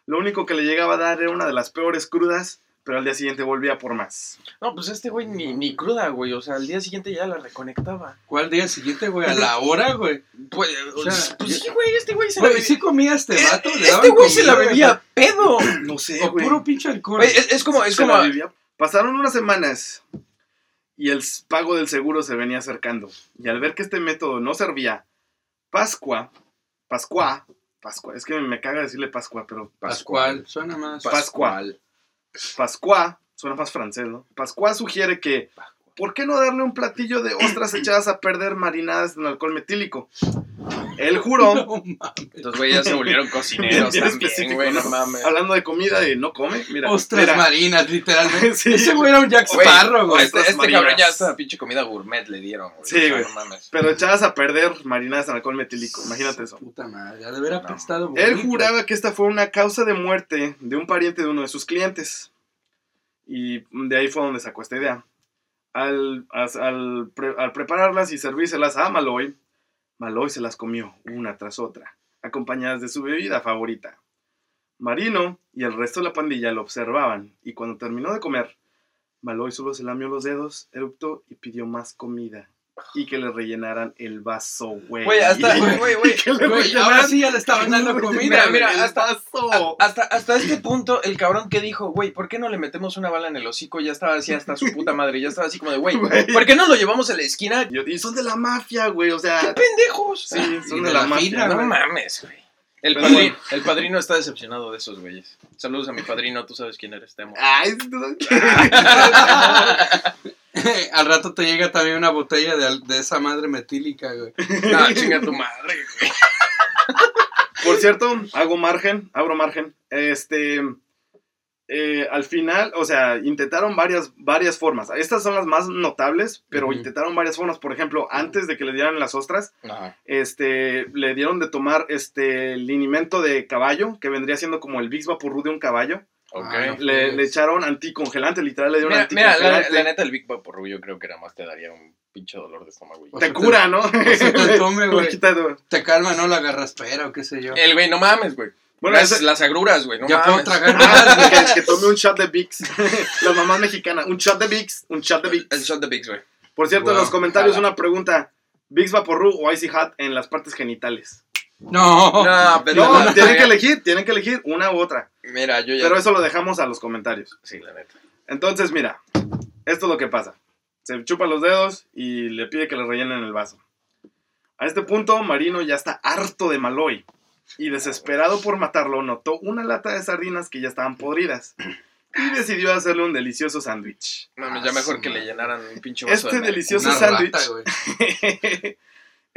Lo único que le llegaba a dar era una de las peores crudas, pero al día siguiente volvía por más. No, pues este güey ni, ni cruda, güey. O sea, al día siguiente ya la reconectaba. ¿Cuál día siguiente, güey? A la hora, güey. Pues, O sea, pues sí, güey, este güey se la Güey, bebía. sí comía este Eh, vato. le Este güey se la bebía pedo. No sé, O güey. puro pinche alcohol. Güey, es, es como, es Se como. la vivía. Pasaron unas semanas y el s- pago del seguro se venía acercando. Y al ver que este método no servía, Pascua, Pascua, Pascua, es que me caga decirle Pascua, pero Pascual. Suena más. Pascual. Pascua, suena más francés, ¿no? Pascua sugiere que, ¿por qué no darle un platillo de ostras echadas a perder marinadas en alcohol metílico? Él juró, No mames. Los güeyes ya se volvieron cocineros Bien también, específico, güey, no mames. hablando de comida y no come, mira. Ostras mira, marinas, literalmente. Sí. Ese güey era un Jack Güey, Sparrow, güey. Este, este cabrón ya hasta pinche comida gourmet le dieron, güey. Sí, güey. No mames. Pero echadas a perder marinadas en alcohol metílico, imagínate eso. Puta madre, ya de haber apestado. Él bonito. juraba que esta fue una causa de muerte de un pariente de uno de sus clientes. Y de ahí fue donde sacó esta idea. Al, al prepararlas y servírselas a Maloy, Maloy se las comió una tras otra, acompañadas de su bebida favorita. Marino y el resto de la pandilla lo observaban, y cuando terminó de comer, Maloy solo se lamió los dedos, eruptó y pidió más comida. Y que le rellenaran el vaso, güey. Güey, hasta, güey, güey. ahora sí ya le estaban dando comida. Mira, mira, hasta- vaso. Hasta, hasta este punto, el cabrón que dijo, güey, ¿por qué no le metemos una bala en el hocico? Ya estaba así hasta su puta madre, ya estaba así como de, güey. ¿por qué no lo llevamos a la esquina? Y son de la mafia, güey, o ¡Qué sea, pendejos! sí, son de, de la, la mafia. fina, no mames, güey. El, padrino, bueno. el padrino está decepcionado de esos güeyes. Saludos a mi padrino, tú sabes quién eres, Temo. Ay, Al rato te llega también una botella de, de esa madre metílica, güey. No, chinga tu madre, güey. Por cierto, hago margen, abro margen. Este, eh, al final, o sea, intentaron varias, varias formas. Estas son las más notables, pero intentaron varias formas. Por ejemplo, antes de que le dieran las ostras, este, le dieron de tomar este linimento de caballo, que vendría siendo como el Big Vaporru de un caballo. Ah, no. Le, le echaron anticongelante, literal, le dieron Mira, mira, la, anticongelante. la neta, el Big Vaporru yo creo que nada más te daría un pinche dolor de estómago. güey. Te cura, ¿no? te tome, güey. Te calma, ¿no? La garraspera o qué sé yo. El güey, no mames, güey. Bueno, las, ese- las agruras, güey, no ya puedo tragar más, que, que tome un shot de Vicks. Las mamás mexicanas, un shot de Vicks, un shot de Vicks. El shot de Bigs, güey. Por cierto, en los comentarios jala. una pregunta. ¿Vicks Vaporru o Icy Hot en las partes genitales? No. No, pero No, tienen que elegir, tienen que elegir una u otra. Mira, yo ya. Pero eso lo dejamos a los comentarios. Sí, la neta. Entonces, mira, esto es lo que pasa. Se chupa los dedos y le pide que le rellenen el vaso. A este punto, Marino ya está harto de Maloy. Y desesperado por matarlo, notó una lata de sardinas que ya estaban podridas. y decidió hacerle un delicioso sándwich. Mames, ya Ah, mejor su que le llenaran un pinche vaso Este de delicioso sándwich.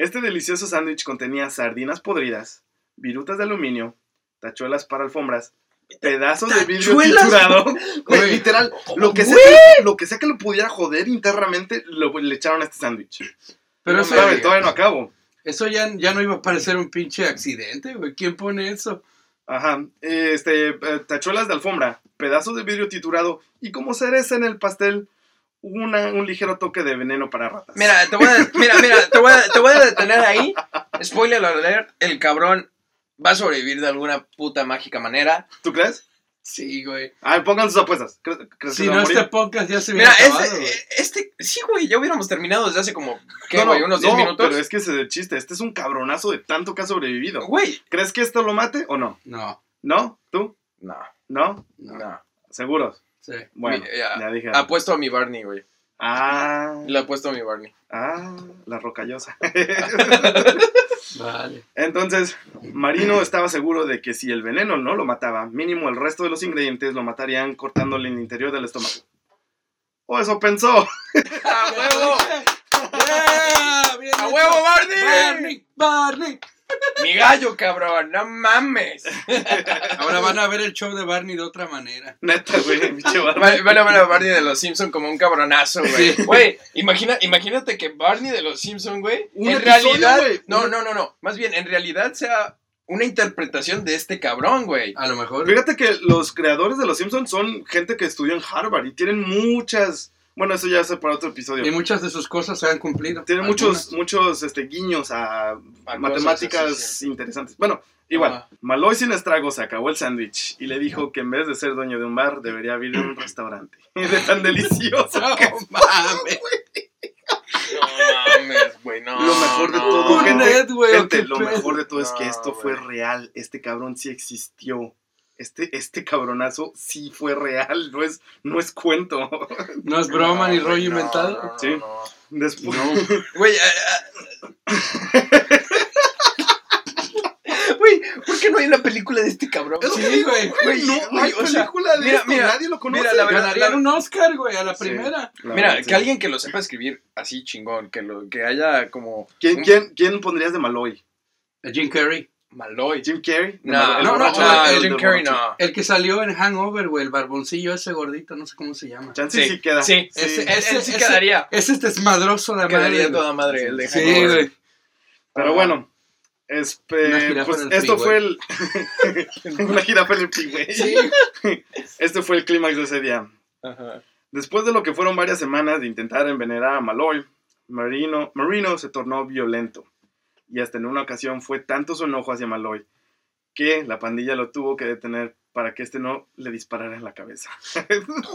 este delicioso sándwich contenía sardinas podridas, virutas de aluminio, tachuelas para alfombras, pedazos de vidrio triturado. Güey, literal, lo que, sea que, lo que sea que lo pudiera joder internamente, lo, le echaron a este sándwich. Pero No eso, todavía no acabo. eso ya, ya no iba a parecer un pinche accidente, güey. ¿Quién pone eso? Ajá, este, eh, tachuelas de alfombra, pedazos de vidrio triturado y como cereza en el pastel, una, un ligero toque de veneno para ratas. Mira, te voy a, mira, mira, te voy a, te voy a detener ahí. Spoiler alert, el cabrón va a sobrevivir de alguna puta mágica manera. ¿Tú crees? Sí, güey. Ay, pongan sus apuestas. ¿Crees, crees que Si no, a morir? este podcast ya se hubiera Mira, acabado, este, güey. este, sí, güey, ya hubiéramos terminado desde hace como, ¿qué, No, no, güey? ¿Unos 10 no, minutos? Pero es que ese es el chiste. Este es un cabronazo de tanto que ha sobrevivido. Güey. ¿Crees que esto lo mate o no? No, ¿No? ¿Tú? ¿No? no. no. ¿Seguros? Sí. Bueno, Mi- ya, ya dije. Apuesto a mi Barney, güey. Ah, Le apuesto a mi Barney. ah, la rocallosa. Vale. Entonces, Marino estaba seguro de que si el veneno no lo mataba, mínimo el resto de los ingredientes lo matarían cortándole el interior del estómago. O eso pensó. ¡A huevo! ¡A huevo, Barney! Barney, Barney. Mi gallo, cabrón, no mames. Ahora van a ver el show de Barney de otra manera. Neta, güey, pinche Barney. Van van a ver a Barney de los Simpson como un cabronazo, güey. Sí. Güey, imagina, imagínate que Barney de los Simpson, güey, Un en episodio, realidad, güey. no, no, no, no, más bien en realidad sea una interpretación de este cabrón, güey. A lo mejor. Fíjate que los creadores de Los Simpsons son gente que estudió en Harvard y tienen muchas. Bueno, eso ya es para otro episodio. Y muchas de sus cosas se han cumplido. Algunas. muchos, muchos este, guiños a, A matemáticas cosas así, sí. interesantes. Bueno, igual, Ah. Malloy sin estrago se acabó el sándwich y le dijo que en vez de ser dueño de un bar, debería abrir un restaurante. De tan delicioso. No que- mames. No mames, güey, no. Lo mejor de no. todo, Un gente, net, lo pedo. mejor de todo es que No, esto fue real. Este cabrón sí existió. Este, este cabronazo sí fue real, no es, no es cuento. No es broma ni No, rollo güey, no, inventado. no, no, Sí. no. Después, Güey, eh, eh. Güey, ¿por qué no hay una película de este cabrón? Es lo que Sí, güey. Güey, no güey, hay o sea, película de mira, esto, mira, nadie lo conoce. mira, la verdad, Ganarían la- un Oscar, güey, a la Sí. primera. La Mira, verdad, que sí. alguien que lo sepa escribir así chingón, que lo que haya como ¿Quién, un- quién, quién pondrías de Malloy? Jim Carrey. Maloy. ¿Jim Carrey? No, no, no, Jim Carrey no. El que salió en Hangover, güey, el barboncillo ese gordito, no sé cómo se llama. Chance sí, queda. Sí, Sí. ese, sí ese- quedaría. Ese es desmadroso de madre. Quedaría toda madre el de Sí, güey. Pero bueno, jirafa pues esto fue el... Una jirafa en el. Sí. Este fue el clímax de ese día. Ajá. Después de lo que fueron varias semanas de intentar envenenar a Malloy, Marino, Marino se tornó violento. Y hasta en una ocasión fue tanto su enojo hacia Malloy que la pandilla lo tuvo que detener para que este no le disparara en la cabeza.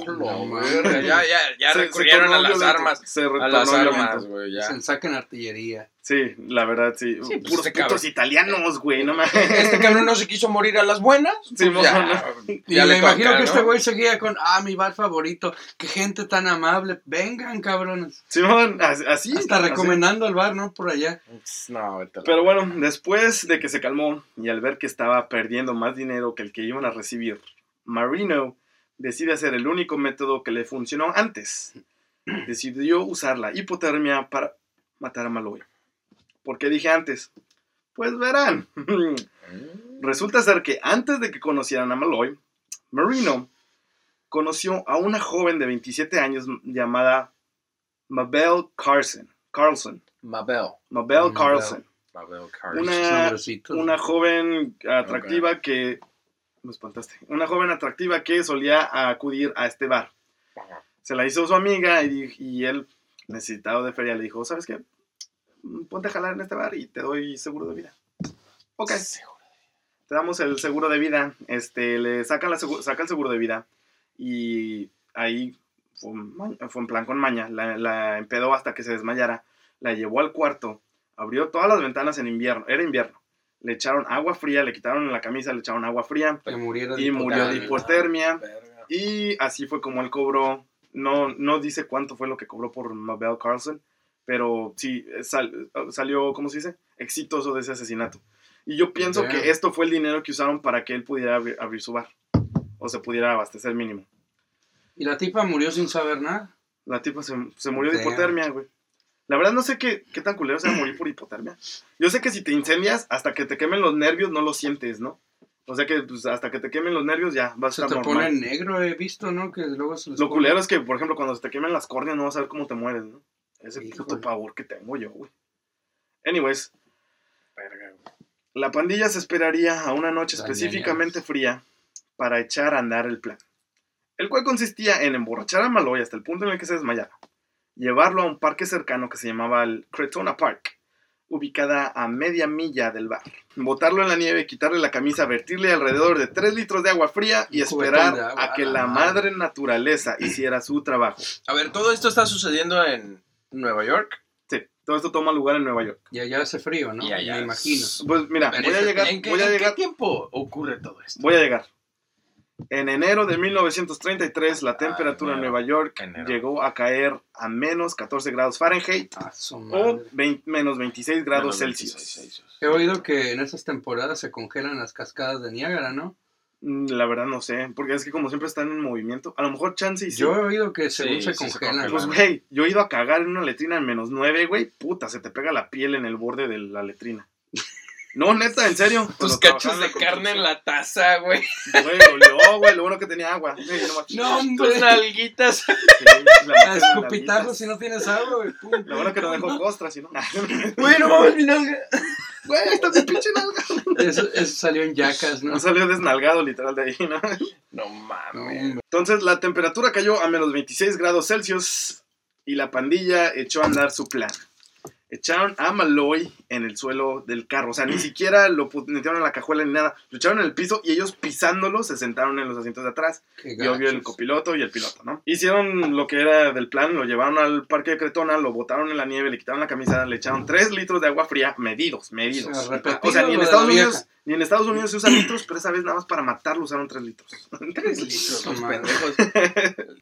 No, Verga, ya, ya, ya Se- recurrieron a las armas. Se A las armas, güey, ya. Se saquen artillería. Sí, la verdad, sí. Sí, pues, Puros este putos italianos, güey, no mames. Este cabrón no se quiso morir a las buenas. Sí, pues ya, no. Y ya le imagino que ¿no? este güey seguía con, ah, mi bar favorito. Qué gente tan amable. Vengan, cabrones. Simón, as- así. Hasta así. recomendando el bar, ¿no? Por allá. No, Pero bueno, después de que se calmó y al ver que estaba perdiendo más dinero que el que iban a recibir, Marino decide hacer el único método que le funcionó antes. Decidió usar la hipotermia para matar a Malloy. ¿Por qué dije antes? Pues verán. Resulta ser que antes de que conocieran a Malloy, Marino conoció a una joven de 27 años llamada Mabel Carlson. Carlson. Mabel. Mabel Mabel. Carlson. Mabel Carson. Una- nombrecitos. Una joven atractiva que. Me espantaste. Una joven atractiva que solía acudir a este bar. Se la hizo su amiga y, él, necesitado de feria, le dijo: ¿Sabes qué? Ponte a jalar en este bar y te doy seguro de vida. Ok. Te damos el seguro de vida. Este, le sacan la saca el seguro de vida. Y ahí fue, fue en plan con maña. La, la empedó hasta que se desmayara. La llevó al cuarto. Abrió todas las ventanas en invierno. Era invierno. Le echaron agua fría, le quitaron la camisa, le echaron agua fría. Que muriera de Y murió de hipotermia. hipotermia. Y así fue como él cobró. No, no dice cuánto fue lo que cobró por Mabel Carlson, pero sí sal- salió, ¿cómo se dice? Exitoso de ese asesinato. Y yo pienso Damn. que esto fue el dinero que usaron para que él pudiera abrir, abrir su bar. O se pudiera abastecer mínimo. Y la tipa murió sin saber nada. La tipa se, se murió de hipotermia, güey. La verdad no sé qué, qué tan culero sea morir por hipotermia. Yo sé que si te incendias, hasta que te quemen los nervios no lo sientes, ¿no? O sea que pues, hasta que te quemen los nervios ya vas Se a te estar pone normal. negro, he visto, ¿no? Que luego se les Lo pone- culero es que, por ejemplo, cuando se te quemen las córneas no vas a ver cómo te mueres, ¿no? Ese Híjole. puto pavor que tengo yo, güey. Anyways, la pandilla se esperaría a una noche Las específicamente fría para echar a andar el plan, el cual consistía en emborrachar a Maloy hasta el punto en el que se desmayara, llevarlo a un parque cercano que se llamaba el Cretona Park, ubicada a media milla del bar, botarlo en la nieve, quitarle la camisa, vertirle alrededor de 3 litros de agua fría y esperar agua, a que la madre. naturaleza hiciera su trabajo. A ver, todo esto está sucediendo en Nueva York. Sí, todo esto toma lugar en Nueva York. Y allá hace frío, ¿no? Y allá Me imagino. Pues mira, voy a llegar, ¿En qué, voy a en qué llegar, tiempo ocurre todo esto? voy a llegar. En enero de 1933, la temperatura en Nueva York enero. llegó a caer a menos 14 grados Fahrenheit Ah, o madre. 20 menos 26 grados Menos Celsius. 26 Celsius. He oído que en esas temporadas se congelan las cascadas de Niágara, ¿no? Mm, La verdad no sé, porque es que como siempre están en movimiento, a lo mejor chance y sí. Yo he oído que según Sí, se sí se congelan. Pues, güey, yo he ido a cagar en una letrina en menos 9, güey. Puta, se te pega la piel en el borde de la letrina. No, neta, en serio. Tus cachos de carne en la taza, güey. Güey, dolió, güey. Lo bueno que tenía agua. Sí, no, hombre. Tus nalguitas. Sí, la nalguitas. si no tienes agua, güey. Lo bueno que no dejó costras, si no. Güey, no mames, mi nalga. Güey, ahí está mi pinche nalga. Eso, eso salió en Yacas, ¿no? No salió desnalgado literal de ahí, ¿no? No mames. Entonces la temperatura cayó a menos 26 grados Celsius y la pandilla echó a andar su plan. Echaron a Malloy en el suelo del carro. O sea, ni siquiera lo metieron en la cajuela ni nada. Lo echaron en el piso y ellos pisándolo se sentaron en los asientos de atrás. Y obvio el copiloto y el piloto, ¿no? Hicieron lo que era del plan, lo llevaron al parque de Cretona, lo botaron en la nieve, le quitaron la camisa, le echaron 3 litros de agua fría, medidos, medidos. O sea, repetido O sea, ni en Estados Unidos, ni en Estados Unidos se usan litros, pero esa vez nada más para matarlo usaron 3 litros. Tres litros, los pendejos.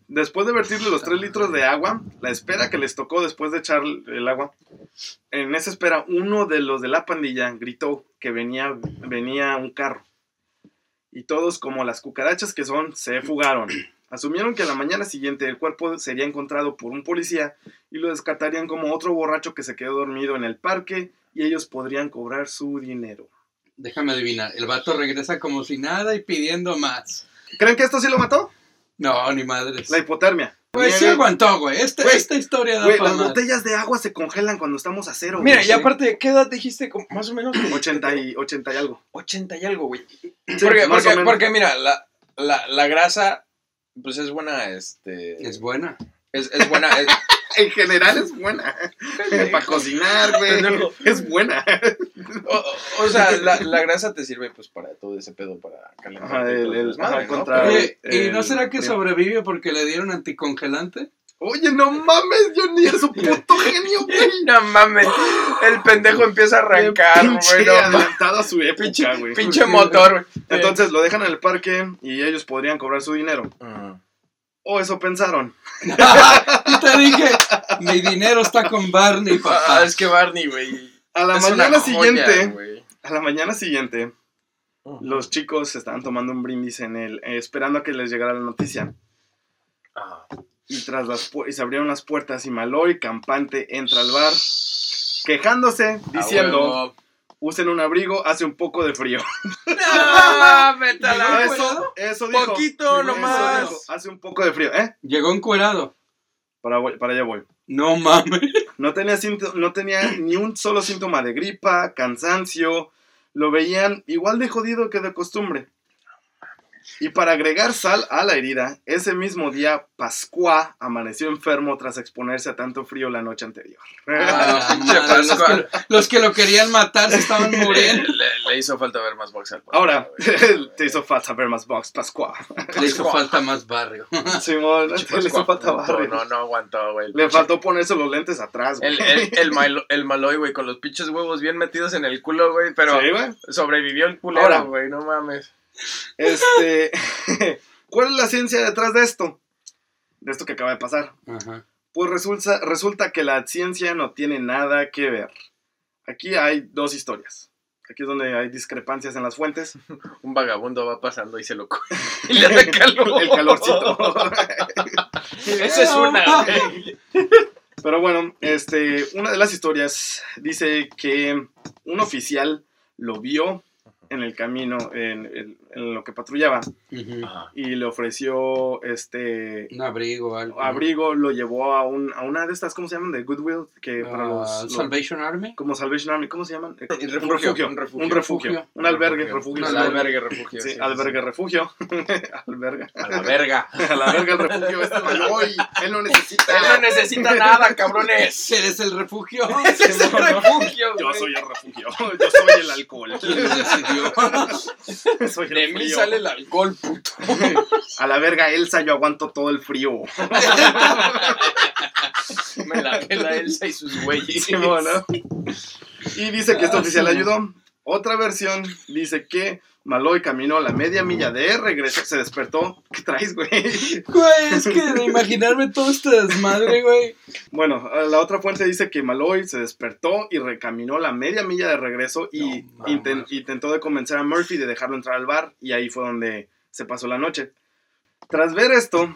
Después de vertirle los 3 litros de agua, la espera que les tocó después de echar el agua, en esa espera uno de los de la pandilla gritó que venía, venía un carro. Y todos, como las cucarachas que son, se fugaron. Asumieron que a la mañana siguiente el cuerpo sería encontrado por un policía y lo descartarían como otro borracho que se quedó dormido en el parque y ellos podrían cobrar su dinero. Déjame adivinar. El vato regresa como si nada y pidiendo más. ¿Creen que esto sí lo mató? No, ni madres. La hipotermia. Pues sí aguantó, güey. Este- Güey, esta historia da Güey, para las botellas de agua se congelan cuando estamos a cero. Mira, güey. y aparte, ¿qué edad dijiste? Como Más o menos. 80 y, 80 y algo. 80 y algo, güey. Sí, porque, más o porque, menos. porque, mira, la, la, la grasa, pues es buena, este... Es buena. Es, es buena. es- En general es buena. Para cocinar, güey. Es buena. o, o- o sea, la, la grasa te sirve, pues, para todo ese pedo, para calentar. Ajá, el- el- ajá, contra- ¿y no será que el- sobrevive porque le dieron anticongelante? Oye, no mames, yo ni es un puto genio, güey. No mames, el pendejo empieza a arrancar, Pinche güey. no adelantado a su época, güey. Pinche motor, güey. Entonces lo dejan en el parque y ellos podrían cobrar su dinero. Mm. O eso pensaron. y te dije, mi dinero está con Barney, Ah, es que Barney, güey. A la es una mañana joya, siguiente, a la mañana siguiente, los chicos estaban tomando un brindis en el, eh, esperando a que les llegara la noticia. Ah. Y tras las pu- y se abrieron las puertas y Maloy, campante, entra al bar, quejándose, diciendo. Usen un abrigo, hace un poco de frío. No, vete a la Eso, eso dijo. Poquito nomás. dijo, hace un poco de frío, ¿eh? Llegó encuerado. Para, voy- para allá voy. No mames. No tenía, no tenía ni un solo síntoma de gripa, cansancio. Lo veían igual de jodido que de costumbre. Y para agregar sal a la herida, ese mismo día Pascua amaneció enfermo tras exponerse a tanto frío la noche anterior. Ah, madre, los, que, los que lo querían matar se estaban muriendo. le- le hizo falta ver más box al Pascua, Ahora, te hizo falta ver más box, Pascua. Le hizo falta más barrio. Simón, le hizo falta barrio. No, no aguantó, güey. Le faltó ponerse los lentes atrás, güey. El, el, el, malo- el maloy, güey, con los pinches huevos bien metidos en el culo, güey, pero Sí, güey. sobrevivió el culero, Ahora. güey, no mames. Este, ¿cuál es la ciencia detrás de esto? De esto que acaba de pasar. Ajá. Pues resulta, resulta que la ciencia no tiene nada que ver. Aquí hay dos historias. Aquí es donde hay discrepancias en las fuentes. Un vagabundo va pasando y se lo coge. Y le da calor. El calorcito. Esa es una. Pero bueno, este, una de las historias dice que un oficial lo vio en el camino, en, en- en lo que patrullaba, y le ofreció este Un abrigo, algo. abrigo, lo llevó a, un, a una de estas, ¿cómo se llaman? De Goodwill, que para Ah, los, los- Salvation Army. como Salvation Army, ¿cómo se llaman? Un un refugio, refugio, un refugio. un refugio, un albergue, refugio, Un albergue, refugio. sí, sí, sí, albergue, sí. refugio, alberga, A la verga. a la verga el refugio, este Maloy, él no necesita, Él no necesita nada, cabrones. Eres el refugio. Ese es el refugio. yo soy el refugio, yo soy el alcohol, ¿Quién decidió? soy el De mí sale el alcohol, puto. A la verga, Elsa, yo aguanto todo el frío. Me la pela Elsa y sus güeyes. Sí, bueno. Y dice que este oficial le ayudó. Otra versión dice que Maloy caminó la media milla de regreso, se despertó. ¿Qué traes, güey? Güey, es que de imaginarme todo este desmadre, güey. Bueno, la otra fuente dice que Maloy se despertó y recaminó la media milla de regreso y No intentó de convencer a Murphy de dejarlo entrar al bar y ahí fue donde se pasó la noche. Tras ver esto,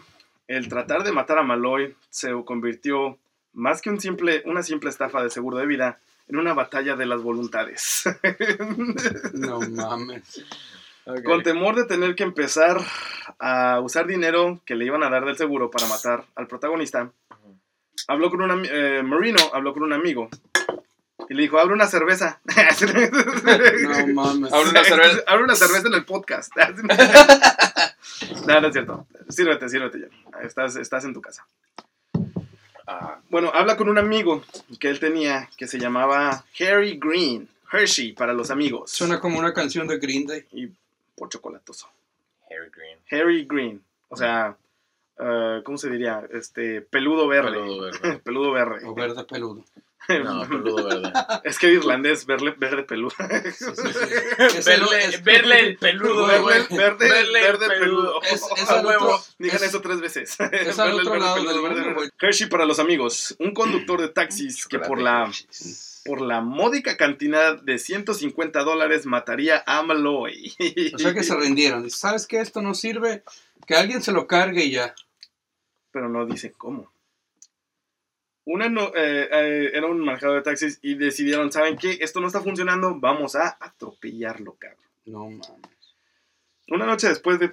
el tratar de matar a Maloy se convirtió más que un simple, una simple estafa de seguro de vida en una batalla de las voluntades. No mames. Ok. Con temor de tener que empezar a usar dinero que le iban a dar del seguro para matar al protagonista, habló con un eh, Marino, habló con un amigo y le dijo, abre una cerveza. No mames. Abre una cerveza. abre una cerveza en el podcast. no, no es cierto. Sírvete, sírvete ya. Estás, estás en tu casa. Ah, Bueno, habla con un amigo que él tenía que se llamaba Harry Green. Hershey para los amigos. Suena como una canción de Green Day. Y por chocolatoso. Harry Green. Harry Green. O sea, eh, ¿cómo se diría? Este, peludo verde. Peludo verde. Peludo verde. O verde peludo. No, peludo verde. Es que irlandés, verde, verde peludo. Verle, es- verle el peludo, Verde, güey. verde, Verle el verde peludo. Es, es A al huevo. otro, Digan es- eso tres veces. es al Verle el otro verde lado peludo, del verde, mundo, verde. Hershey para los amigos. Un conductor de taxis que por la, por la módica cantidad de 150 dólares mataría a Malloy. O sea que se rindieron. Dice, ¿sabes qué? Esto no sirve. Que alguien se lo cargue y ya. pero no dicen cómo. Una no- eh, eh, era un manejador de taxis y decidieron, ¿saben qué? Esto no está funcionando, vamos a atropellarlo, cabrón. No mames. Una noche después de,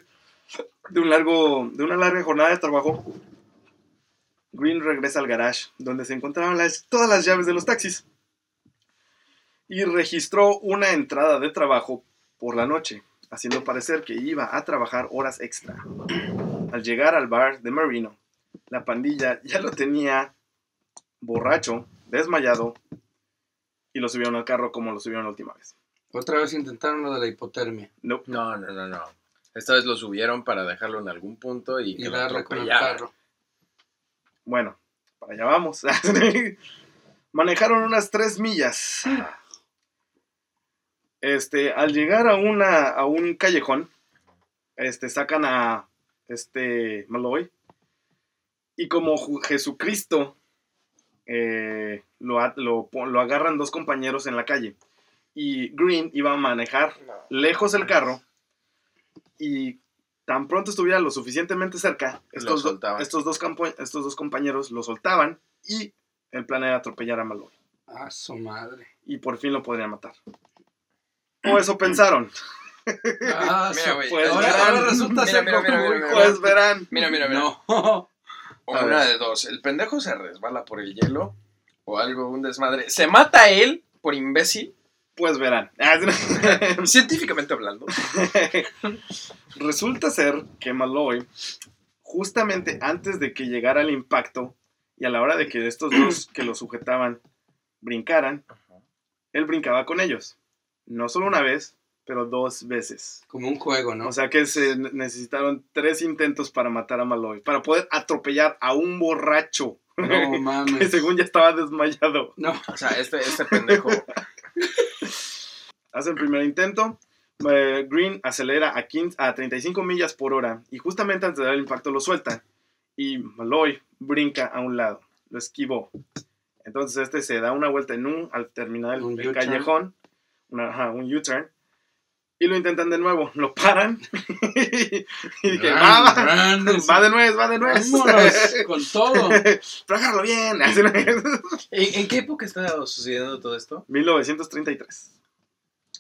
de un largo, de una larga jornada de trabajo, Green regresa al garage donde se encontraban las- todas las llaves de los taxis y registró una entrada de trabajo por la noche, haciendo parecer que iba a trabajar horas extra. Al llegar al bar de Marino, la pandilla ya lo tenía borracho, desmayado y lo subieron al carro como lo subieron la última vez. Otra vez intentaron lo de la hipotermia. Nope. No, no, no, no. Esta vez lo subieron para dejarlo en algún punto y, Y que lo darle con el carro. Bueno, para allá vamos. Manejaron unas tres millas. Este, al llegar a una a un callejón, este, sacan a este Malloy y como Jesucristo eh, lo, a- lo, agarran dos compañeros en la calle y Green iba a manejar lejos el carro y tan pronto estuviera lo suficientemente cerca, Lo estos, do- soltaban. estos, dos, campo- estos dos compañeros lo soltaban y el plan era atropellar a Malloy Ah, su madre. y por fin lo podrían matar. O eso pensaron. Ah, Mira, güey, Pues ahora, verán. ahora resulta Mira, ser mira, como mira, muy mira, Pues verán. Mira, mira, mira. No. O A una ver. de dos. El pendejo se resbala por el hielo o algo, un desmadre. Se mata a él por imbécil, Pues verán. científicamente hablando. Resulta ser que Malloy, justamente antes de que llegara el impacto y a la hora de que estos dos que lo sujetaban brincaran, él brincaba con ellos. No solo una vez, pero dos veces. Como un juego, ¿no? O sea que se ne- necesitaron tres intentos para matar a Malloy, para poder atropellar a un borracho no que mames. según ya estaba desmayado. No. O sea, este, este pendejo. Hace el primer intento. eh, Green acelera a, 15 a 35 millas por hora y justamente antes de dar el impacto lo suelta. Y Malloy brinca a un lado, lo esquivó. Entonces este se da una vuelta en un al terminar el, Un el U-turn. callejón, una- ajá, un U-turn. Y lo intentan de nuevo, lo paran. y dije, Ran, va, va, de nuez, va de nuez. Vámonos, con todo. Agárralo bien. ¿En, en qué época está sucediendo todo esto? 1933.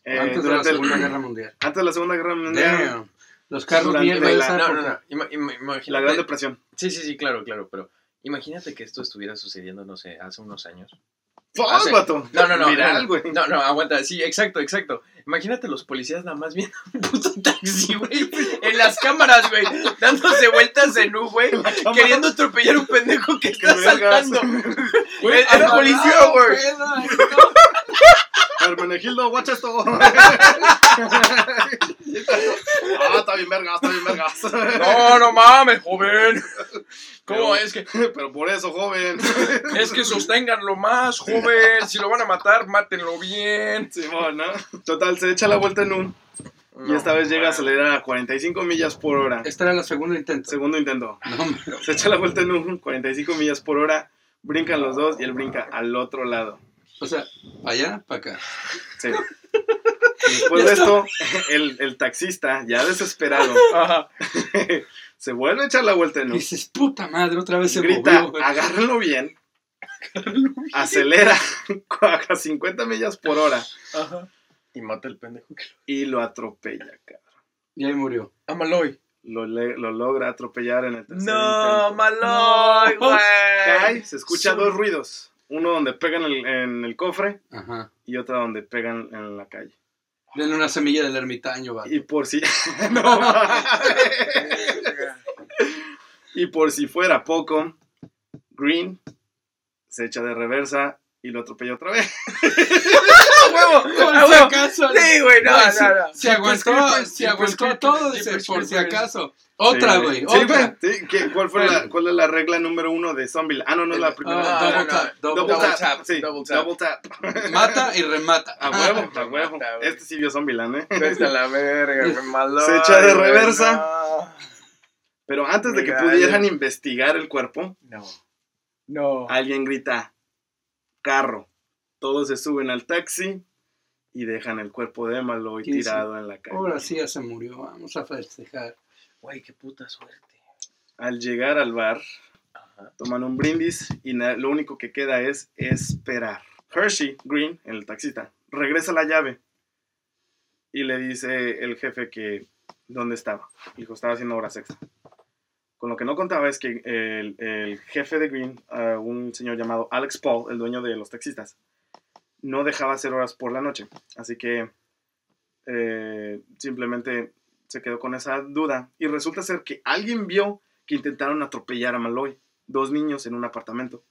Eh, Antes de la el- Segunda Guerra Mundial. antes de la Segunda Guerra Mundial, Damn. Los carros la- No, no, no. ima- ima- imagínate- la Gran Depresión. Sí, sí, sí, claro, claro, pero imagínate que esto estuviera sucediendo, no sé, hace unos años. No, no, no. Viral, no, güey. no, no, aguanta. Sí, exacto, exacto. Imagínate los policías nada más viendo un puto taxi, güey. En las cámaras, güey. Dándose vueltas en U, güey. Queriendo atropellar un pendejo que está saltando. Güey, amarrado, policía, güey. Hermenegildo, watch esto. ah, está bien vergas, está bien vergas. No, no mames, joven. ¿Cómo Pero- es que? Pero por eso, joven. Es que sosténganlo más, joven. Si lo van a matar, mátenlo bien. Simón, ¿no? Total, se echa la vuelta en un. Y esta vez llega a acelerar a 45 millas por hora. Este era el segundo intento. Segundo intento. No. Se echa la vuelta en un, 45 millas por hora. Brincan los dos y él brinca al otro lado. O sea, para allá, para acá. Sí. Después de esto, el, el taxista, ya desesperado, Ajá. se vuelve a echar la vuelta en dices, puta madre, otra vez se grita, movió. güey. agárrenlo bien, acelera a 50 millas por hora Ajá. Y mata al pendejo que lo. y lo atropella, cabrón. Y ahí murió. Amaloy. Lo, lo logra atropellar en el tercer No, intento. Maloy, güey. Se escucha dos ruidos. Uno donde pegan el- en el cofre Ajá. y otro donde pegan en la calle. Denle una semilla del ermitaño, va. Y por si... no. y por si fuera poco, Green se echa de reversa y lo atropella otra vez. ¡A huevo! ¡A si huevo! acaso. Sí, güey, no, si- no, no. Si aguantó, si aguantó todo, dice, por si acaso. Otra, güey, Sí, otra. sí. ¿Qué- cuál, fue la, ¿Cuál es la regla número uno de Zombie? Ah, no, no es la primera. Ah, No, double no, no. tap, double double, double tap. tap, sí, double tap. double tap. Mata y remata. A huevo, a huevo. Este sí vio Zombieland, ¿eh? Vete a la verga, güey, Maloy. Se echa de reversa. No. Pero antes de que pudieran investigar el cuerpo, No. No. alguien grita, carro. Todos se suben al taxi y dejan el cuerpo de Maloy tirado en la calle. Ahora sí ya se murió. Vamos a festejar. Güey, qué puta suerte. Al llegar al bar, Ajá. toman un brindis y lo único que queda es esperar. Hershey Green, el taxista, regresa la llave y le dice el jefe que dónde estaba. Dijo, estaba haciendo horas extra. Con lo que no contaba es que el, el jefe de Green, ah, un señor llamado Alex Paul, el dueño de los taxistas, no dejaba hacer horas por la noche. Así que eh, simplemente se quedó con esa duda. Y resulta ser que alguien vio que intentaron atropellar a Malloy, dos niños en un apartamento,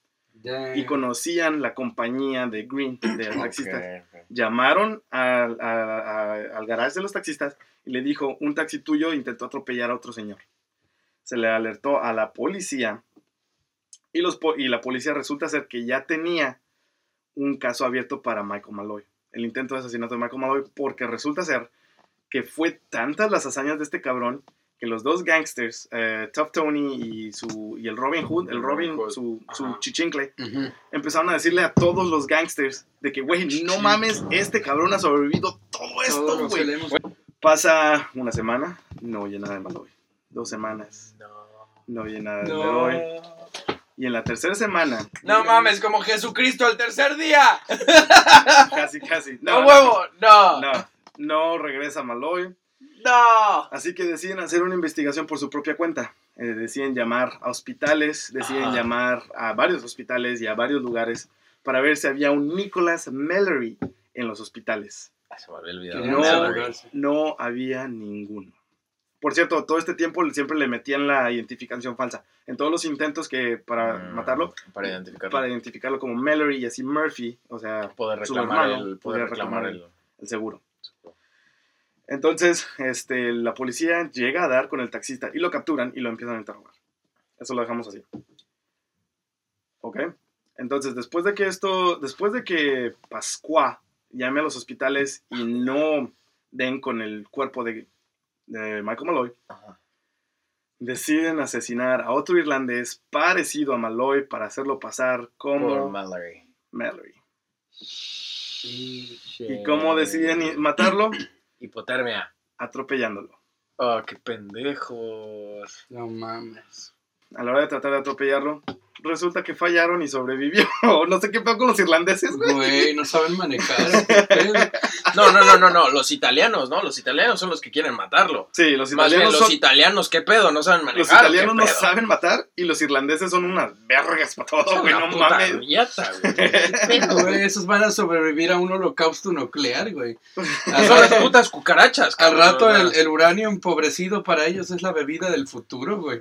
y conocían la compañía de Green, de taxistas. Llamaron al, a- a- al garage de los taxistas y le dijo, un taxi tuyo intentó atropellar a otro señor. Se le alertó a la policía y, los, y la policía resulta ser que ya tenía un caso abierto para Michael Malloy, el intento de asesinato de Michael Malloy, porque resulta ser que fue tantas las hazañas de este cabrón que los dos gangsters, eh, Tough Tony y, su, y el Robin Hood, el Robin, su, su chichincle, empezaron a decirle a todos los gangsters de que, güey, no mames, este cabrón ha sobrevivido todo esto, güey. Pasa una semana, no oye nada de Malloy. Dos semanas, No. no oye nada de No. Malloy. Y en la tercera semana, No mames, como Jesucristo al tercer día. casi, casi, No, no, huevo. No. no, no regresa Malloy. No. Así que deciden hacer una investigación por su propia cuenta. Eh, deciden llamar a hospitales, deciden Ajá. llamar a varios hospitales y a varios lugares para ver si había un Nicholas Mallory en los hospitales. Se me había olvidado. Querían No. No había ninguno. Por cierto, todo este tiempo siempre le metían la identificación falsa. En todos los intentos que para Mm, matarlo, Para identificarlo. para identificarlo como Mallory y así Murphy, o sea, poder reclamar hermano el. Poder reclamar reclamar el. el seguro. Entonces, este, la policía llega a dar con el taxista y lo capturan y lo empiezan a interrogar. Eso lo dejamos así. ¿Ok? Entonces, después de que esto, después de que Pascua llame a los hospitales y no den con el cuerpo de, de Michael Malloy, Ajá. deciden asesinar a otro irlandés parecido a Malloy para hacerlo pasar como Por Mallory. Mallory. ¿Y cómo deciden matarlo? Hipotermia. Atropellándolo. Oh, qué pendejos. No mames. A la hora de tratar de atropellarlo, resulta que fallaron y sobrevivió. No sé qué pedo con los irlandeses, güey. Güey, no saben manejar. No, no, no, no, no. Los italianos, ¿no? Los italianos son los que quieren matarlo. Sí, los Más bien, italianos, los son- italianos, ¿qué pedo? No saben manejar. los ¿o qué italianos no saben matar y los irlandeses son unas vergas para todo, güey. No puta mames. riata, güey. ¿Qué pedo? Güey, esos van a sobrevivir a un holocausto nuclear, güey. Al Son las rato, putas cucarachas, al cabrón, rato o sea. el, el uranio empobrecido para ellos es la bebida del futuro, güey.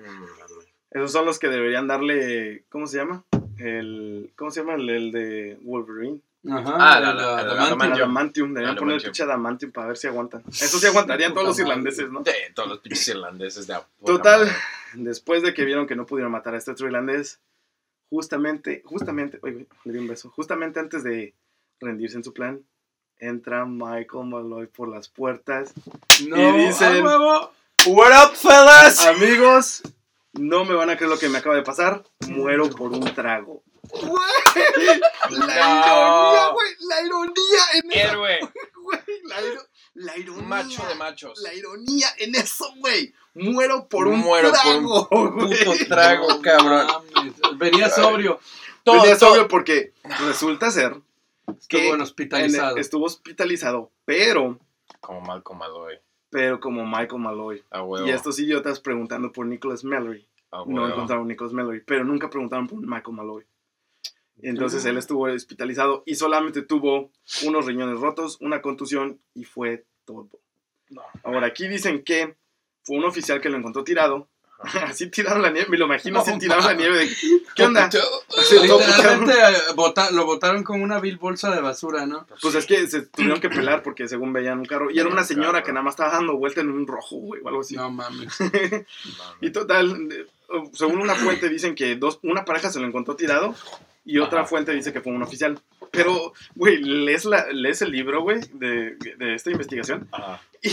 Esos son los que deberían darle. ¿Cómo se llama? El. ¿Cómo se llama? El, el de Wolverine. Ajá. Ah, el la- la- la- adamantium. Adamantium. Adamantium. Deberían poner el Adamantium. pinche Adamantium para ver si aguantan. Eso sí aguantarían todos los irlandeses, ¿no? De todos los pinches irlandeses de Total, madre. después de que vieron que no pudieron matar a este otro irlandés, justamente, justamente, oye, le di un beso, justamente antes de rendirse en su plan, entra Michael Malloy por las puertas. No, Y dicen-. What up, fellas? Amigos, no me van a creer lo que me acaba de pasar, muero por un trago. La ironía, güey. La ironía en eso, Héroe, güey. La, iro- la ironía. macho de machos. La ironía en eso, güey. Muero por un Muero por trago, un güey. puto trago, cabrón. Venía sobrio. Todo, Venía todo- sobrio porque resulta ser que Estuvo en en- hospitalizado. estuvo hospitalizado, pero, Como Malcolm Malloy. Pero como Michael Malloy. A huevo. Y estos idiotas preguntando por Nicholas Mallory. a No encontraron Nicholas Mallory, pero nunca preguntaron por Michael Malloy. Entonces Ah. él estuvo hospitalizado y solamente tuvo unos riñones rotos, una contusión y fue todo. Ahora aquí dicen que fue un oficial que lo encontró tirado. Así tiraron la nieve, me lo imagino así tiraron la nieve de ¿qué onda? Literalmente bota- lo botaron con una vil bolsa de basura, ¿no? Pues es que se tuvieron que pelar porque según veían un carro. Y era una señora que nada más estaba dando vuelta en un rojo, güey, o algo así. No mames. Y total, según una fuente dicen que dos, una pareja se lo encontró tirado y otra Ajá. fuente dice que fue un oficial. Pero, güey, lees, la, lees el libro, güey, de, de esta investigación Ajá. y,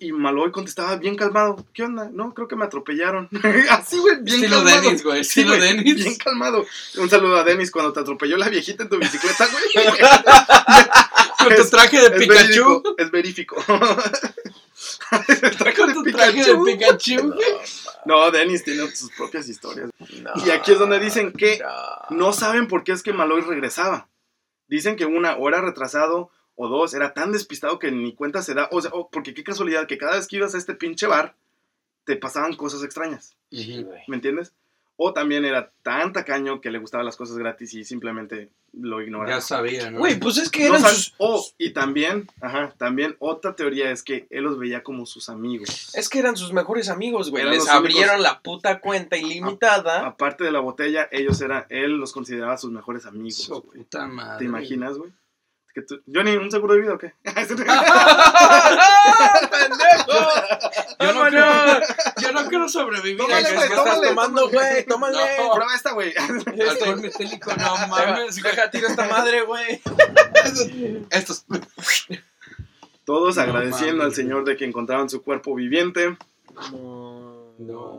y, y Malloy contestaba bien calmado. ¿Qué onda? No, creo que me atropellaron. Así, güey, bien Estilo calmado. Dennis, güey. Sí, Estilo güey, Dennis. Bien calmado. Un saludo a Dennis cuando te atropelló la viejita en tu bicicleta, güey. Con tu traje de Es Pikachu. Es verifico. El traje Con de tu traje de Pikachu. Pikachu. No, Dennis tiene sus propias historias. No, Y aquí es donde dicen que no. no saben por qué es que Malloy regresaba. Dicen que una, o era retrasado, o dos, era tan despistado que ni cuenta se da. O sea, oh, porque qué casualidad que cada vez que ibas a este pinche bar, te pasaban cosas extrañas. Sí, güey. ¿Me entiendes? O también era tan tacaño que le gustaban las cosas gratis y simplemente lo ignoraba. Ya sabía, ¿no? Güey, pues es que No eran sus... oh, y también, ajá, también otra teoría es que él los veía como sus amigos. Es que eran sus mejores amigos, güey. Eran Les únicos- abrieron la puta cuenta ilimitada. Aparte de la botella, ellos eran, él los consideraba sus mejores amigos. Su puta madre. ¿Te imaginas, güey? Que tú- Johnny, ¿un seguro de vida o qué? ¡Pendejo! Yo no, creo, yo no quiero sobrevivir. Tómale, a ¿Qué güey, tómale, tomando, güey? Tómale. No. Prueba esta, güey. Alcohol metílico, no mames. Deja, tira esta madre, güey. Estos. Todos No agradeciendo mames, al Señor de que encontraron su cuerpo viviente. No.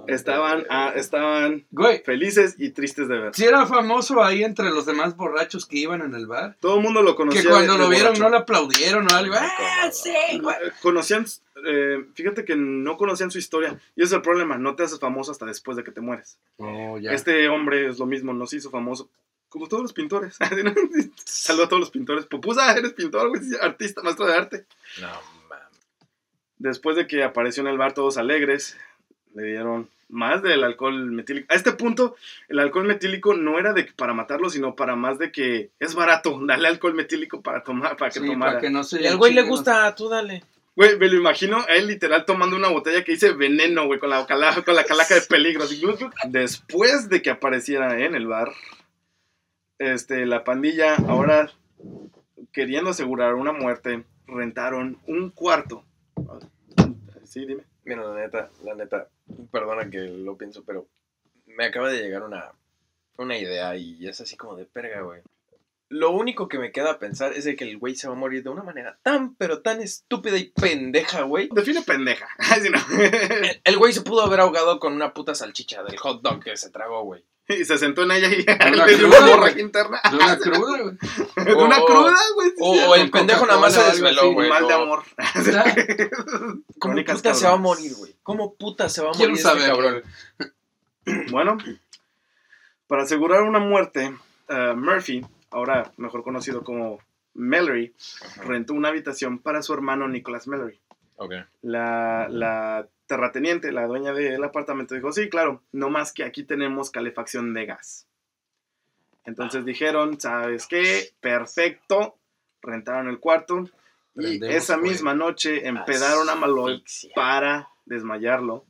Estaban, ah, estaban Güey, felices y tristes de ver. si era famoso ahí entre los demás borrachos que iban en el bar. Todo el mundo lo conocía. Que cuando de- lo de vieron borracho. no le aplaudieron o algo. ¡Ah, sí, güey! Eh, Conocían, eh, fíjate que no conocían su historia. Y ese es el problema, no te haces famoso hasta después de que te mueres. Oh, ya. Este hombre es lo mismo, no se hizo famoso. Como todos los pintores. Saludos a todos los pintores. Pupusa, eres pintor, güey, artista, maestro de arte. No, mames. Después de que apareció en el bar todos alegres, le dieron más del alcohol metílico. A este punto, el alcohol metílico no era de para matarlo, sino para más de que es barato. Dale alcohol metílico para tomar, para que Sí, tomara. para que no se Y al güey le gusta, tú dale. Güey, me lo imagino a él literal tomando una botella que dice veneno, güey, con la, cala- con la calaca de peligro. Después de que apareciera en el bar, este, la pandilla, ahora queriendo asegurar una muerte, rentaron un cuarto. Sí, dime. Mira, la neta, la neta, perdona que lo pienso, pero me acaba de llegar una, una idea y es así como de perga, güey. Lo único que me queda a pensar es de que el güey se va a morir de una manera tan, pero tan estúpida y pendeja, güey. Define pendeja. El güey se pudo haber ahogado con una puta salchicha del hot dog que se tragó, güey. Y se sentó en ella y una le dio cruda, una güey. interna. De una cruda, güey. De una O- cruda, güey. O, el pendejo nada más se desveló, güey. Mal de amor. ¿Cómo puta se va a morir, güey? ¿Cómo puta se va a morir este saber, cabrón? Bueno, para asegurar una muerte, eh, Murphy, ahora mejor conocido como Mallory, rentó una habitación para su hermano Nicholas Mallory. La, la terrateniente, la dueña del apartamento, dijo, sí, claro, no más que aquí tenemos calefacción de gas. Entonces dijeron, ¿sabes qué? Perfecto. Rentaron el cuarto y esa misma noche empedaron a Asfixia. para desmayarlo.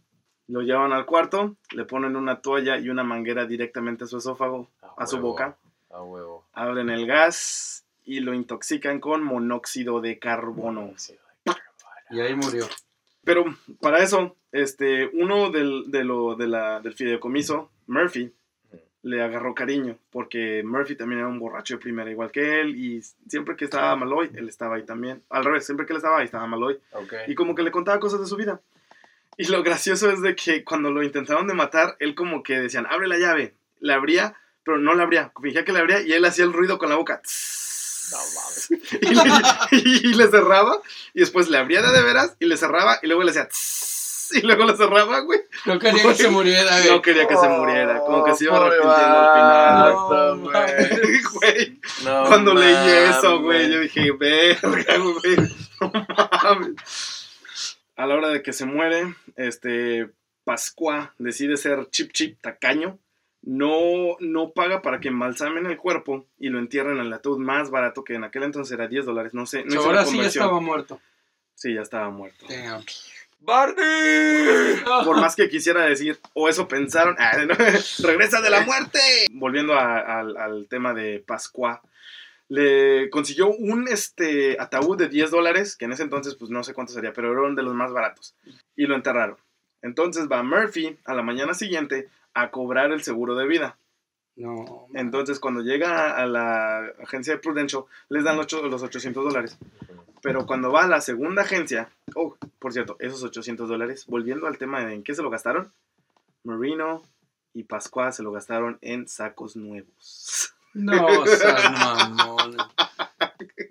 Lo llevan al cuarto, le ponen una toalla y una manguera directamente a su esófago, a su boca. A huevo. Abren el gas y lo intoxican con monóxido de carbono. Y ahí murió. Pero para eso, este, uno del, de lo, de la, del fideicomiso, Murphy, le agarró cariño, porque Murphy también era un borracho de primera, igual que él, y siempre que estaba Maloy, él estaba ahí también. Al revés, siempre que él estaba ahí, estaba Maloy. Ok. Y como que le contaba cosas de su vida. Y lo gracioso es de que cuando lo intentaron de matar, él como que decían, abre la llave. La abría, pero no la abría. Fingía que la abría y él hacía el ruido con la boca. No mames. Y le, y le cerraba. Y después le abría de, veras y le cerraba. Y luego le hacía... Y luego le cerraba, güey. No quería que se muriera, güey. No quería que se muriera. Como que se iba arrepintiendo al final. No, güey. Güey, No cuando leí eso, güey, yo dije, verga, güey. No mames. A la hora de que se muere, este Pascua decide ser chip chip tacaño. No, no paga para que embalsamen el cuerpo y lo entierren en el ataúd más barato que en aquel entonces era 10 dólares. No sé, no la Ahora sí ya estaba muerto. Sí, ya estaba muerto. Damn. ¡Barney! Por más que quisiera decir, o eso pensaron, ah, no, regresa de la muerte. Volviendo a- al tema de Pascua, le consiguió un este, ataúd de 10 dólares, que en ese entonces pues no sé cuánto sería, pero era uno de los más baratos, y lo enterraron. Entonces va Murphy a la mañana siguiente a cobrar el seguro de vida. No. Entonces cuando llega a la agencia de Prudential, les dan los los 800 dólares. Pero cuando va a la segunda agencia, oh, por cierto, esos 800 dólares, volviendo al tema de en qué se lo gastaron, Marino y Pascua se lo gastaron en sacos nuevos. No, seas mamón.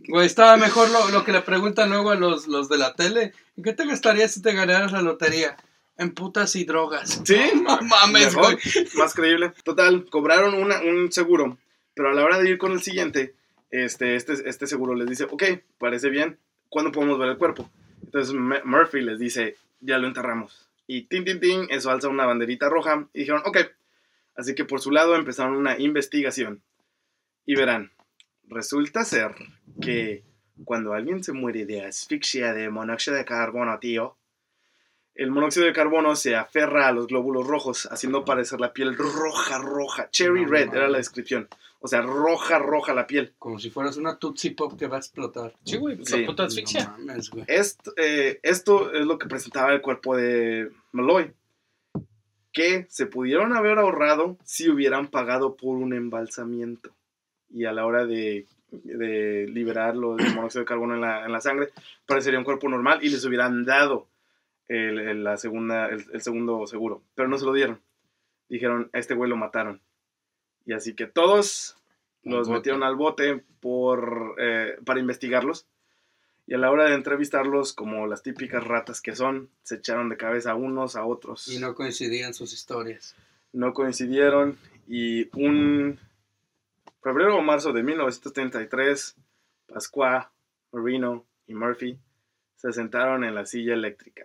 Güey, estaba mejor lo, lo que le preguntan luego a los, los de la tele. ¿En qué te gastarías si te ganaras la lotería? En putas y drogas. ¿Sí? No mames, güey. más creíble. Total, cobraron una- un seguro, pero a la hora de ir con el siguiente, este, este, este seguro les dice, ok, parece bien, ¿cuándo podemos ver el cuerpo? Entonces Murphy les dice, ya lo enterramos. Y tin, tin, tin, eso alza una banderita roja y dijeron, ok. Así que por su lado empezaron una investigación. Y verán, resulta ser que cuando alguien se muere de asfixia de monóxido de carbono, tío, el monóxido de carbono se aferra a los glóbulos rojos, haciendo parecer la piel roja, roja. Cherry No red era la descripción. O sea, roja, roja la piel. Como si fueras una Tootsie Pop que va a explotar. Sí, güey, pues Sí. puta No asfixia. mames, güey. Esto, eh, esto es lo que presentaba el cuerpo de Malloy. Que se pudieron haber ahorrado si hubieran pagado por un embalsamiento. Y a la hora de, de liberar los el monóxido de carbono en la, en la sangre, parecería un cuerpo normal y les hubieran dado el, el- la segunda, el, el segundo seguro. Pero no se lo dieron. Dijeron, a este güey lo mataron. Y así que todos Al los bote. metieron al bote por, eh, para investigarlos. Y a la hora de entrevistarlos, como las típicas ratas que son, se echaron de cabeza unos a otros. Y no coincidían sus historias. No coincidieron. Y un febrero o marzo de 1933, Pascua, Marino y Murphy se sentaron en la silla eléctrica.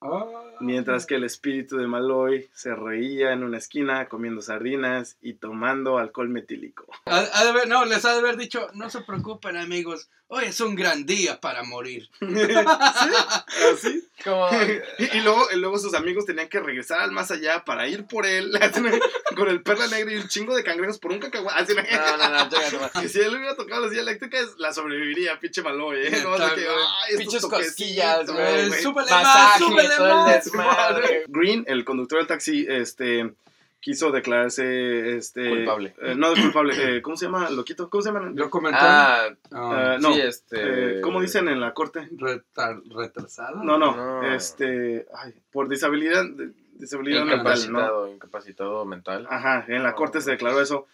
Ah. Mientras que el espíritu de Malloy se reía en una esquina comiendo sardinas y tomando alcohol metílico. Ha- ha de haber- no, les ha de haber dicho, no se preocupen amigos, hoy es un gran día para morir. ¿Así? Como, Y, y luego, y luego sus amigos tenían que regresar al más allá para ir por él con el perla negra y un chingo de cangrejos por un cacahuate. Así, no, no, no, nomás. Que si él hubiera tocado la silla eléctrica, la sobreviviría, pinche Maloy, ¿eh? No, güey. ay, Pinches cosquillas, güey. súbele más, súbele todo el más. desmadre. Green, el conductor del taxi, este, quiso declararse, este... Culpable. eh, no, culpable. eh, ¿Cómo se llama? ¿Loquito? ¿Cómo se llama? Yo comenté, Ah, ah, Eh, no, sí, este. eh, ¿Cómo dicen en la corte? retar- retrasado. No, no, No. este, ay, por disabilidad, de- Disabilidad mental, ¿no? Incapacitado, incapacitado mental. Ajá, en la corte se declaró eso.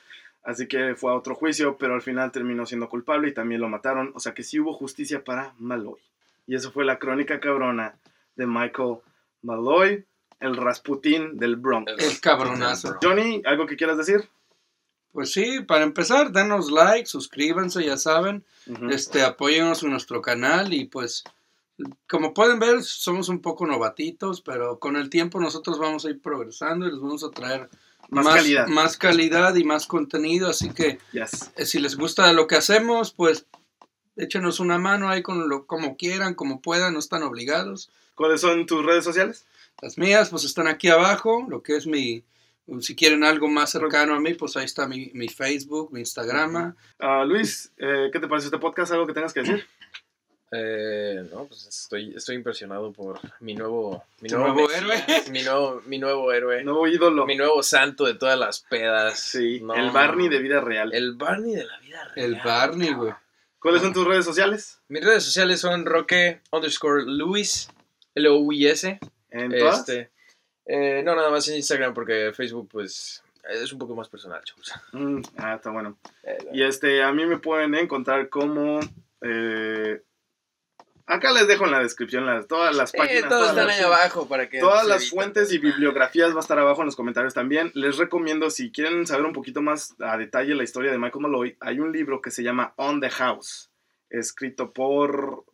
Así que fue a otro juicio, pero al final terminó siendo culpable y también lo mataron. O sea que sí hubo justicia para Malloy. Y eso fue la crónica cabrona de Michael Malloy, el Rasputín del Bronx. El cabronazo. Johnny, ¿algo que quieras decir? Pues sí, para empezar, denos like, suscríbanse, ya saben. Este, apóyennos en nuestro canal y pues, como pueden ver, somos un poco novatitos, pero con el tiempo nosotros vamos a ir progresando y les vamos a traer Más calidad. más calidad y más contenido. Así que Yes. eh, si les gusta lo que hacemos, pues échenos una mano ahí con lo, como quieran, como puedan, no están obligados. ¿Cuáles son tus redes sociales? Las mías, pues están aquí abajo, lo que es mi, si quieren algo más cercano a mí, pues ahí está mi, mi Facebook, mi Instagram. Ah, Luis, eh, ¿qué te parece este podcast? ¿Algo que tengas que decir? Eh, no, pues estoy, estoy impresionado por mi nuevo, mi ¿Tu nuevo, nuevo Mesías, héroe? mi nuevo, mi nuevo héroe, Nuevo ídolo. mi nuevo santo de todas las pedas. Sí, No, el Barney de vida real. El Barney de la vida real. El Barney, güey. ¿Cuáles son tus redes sociales? Mis redes sociales son roque underscore Luis, L-O-U-I-S. ¿En todas? Este, eh, no, nada más en Instagram porque Facebook, pues, es un poco más personal, chavos. Mm, ah, está bueno. Eh, Y este, a mí me pueden encontrar como... eh, acá les dejo en la descripción las, todas las páginas. todas están las- ahí abajo para que... Todas las eviten. fuentes y bibliografías va a estar abajo en los comentarios también. Les recomiendo, si quieren saber un poquito más a detalle la historia de Michael Malloy, hay un libro que se llama On the House, escrito por...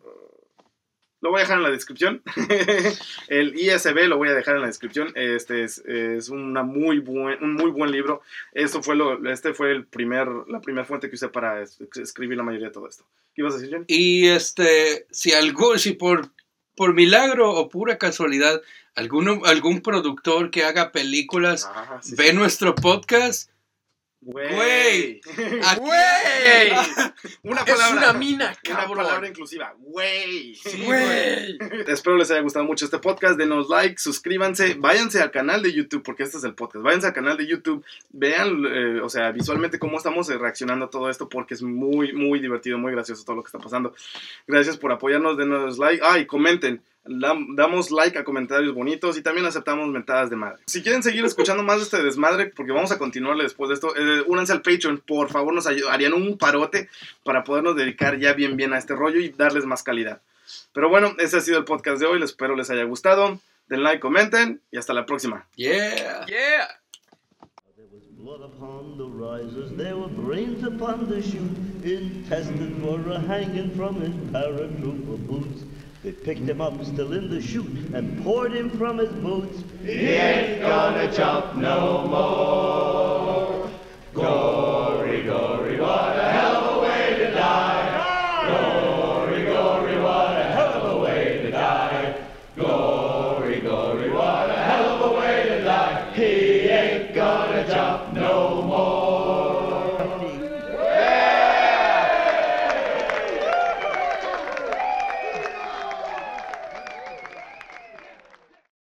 Lo voy a dejar en la descripción. El ISB lo voy a dejar en la descripción. Este es, es una muy buen, un muy buen libro. Esto fue lo, este fue el primer, la primera fuente que usé para es- escribir la mayoría de todo esto. ¿Qué ibas a decir? Y este, si algo, si por, por milagro o pura casualidad, alguno, algún productor que haga películas Ah, sí, ve sí. nuestro podcast, Güey. Güey. Una Es palabra. una mina, Una cabrón. palabra inclusiva. Güey. ¡Güey! Espero les haya gustado mucho este podcast. Denos like, suscríbanse, váyanse al canal de YouTube, porque este es el podcast. Váyanse al canal de YouTube, vean, eh, o sea, visualmente cómo estamos eh, reaccionando a todo esto, porque es muy, muy divertido, muy gracioso todo lo que está pasando. Gracias por apoyarnos, denos like. Ah, y comenten. Dam- Damos like a comentarios bonitos y también aceptamos mentadas de madre. Si quieren seguir escuchando más de este desmadre, porque vamos a continuarle después de esto, eh, únanse al Patreon. Por favor, nos harían un parote para podernos dedicar ya bien bien a este rollo y darles más calidad. Pero bueno, ese ha sido el podcast de hoy. Les espero les haya gustado. Den like, comenten y hasta la próxima. Yeah. ¡Yeah! There was blood upon the risers, there were brains upon the chute, intestines were a hanging from his paratrooper boots. They picked him up, still in the chute, and poured him from his boots. He ain't gonna jump no more. Gory, gory, what a hell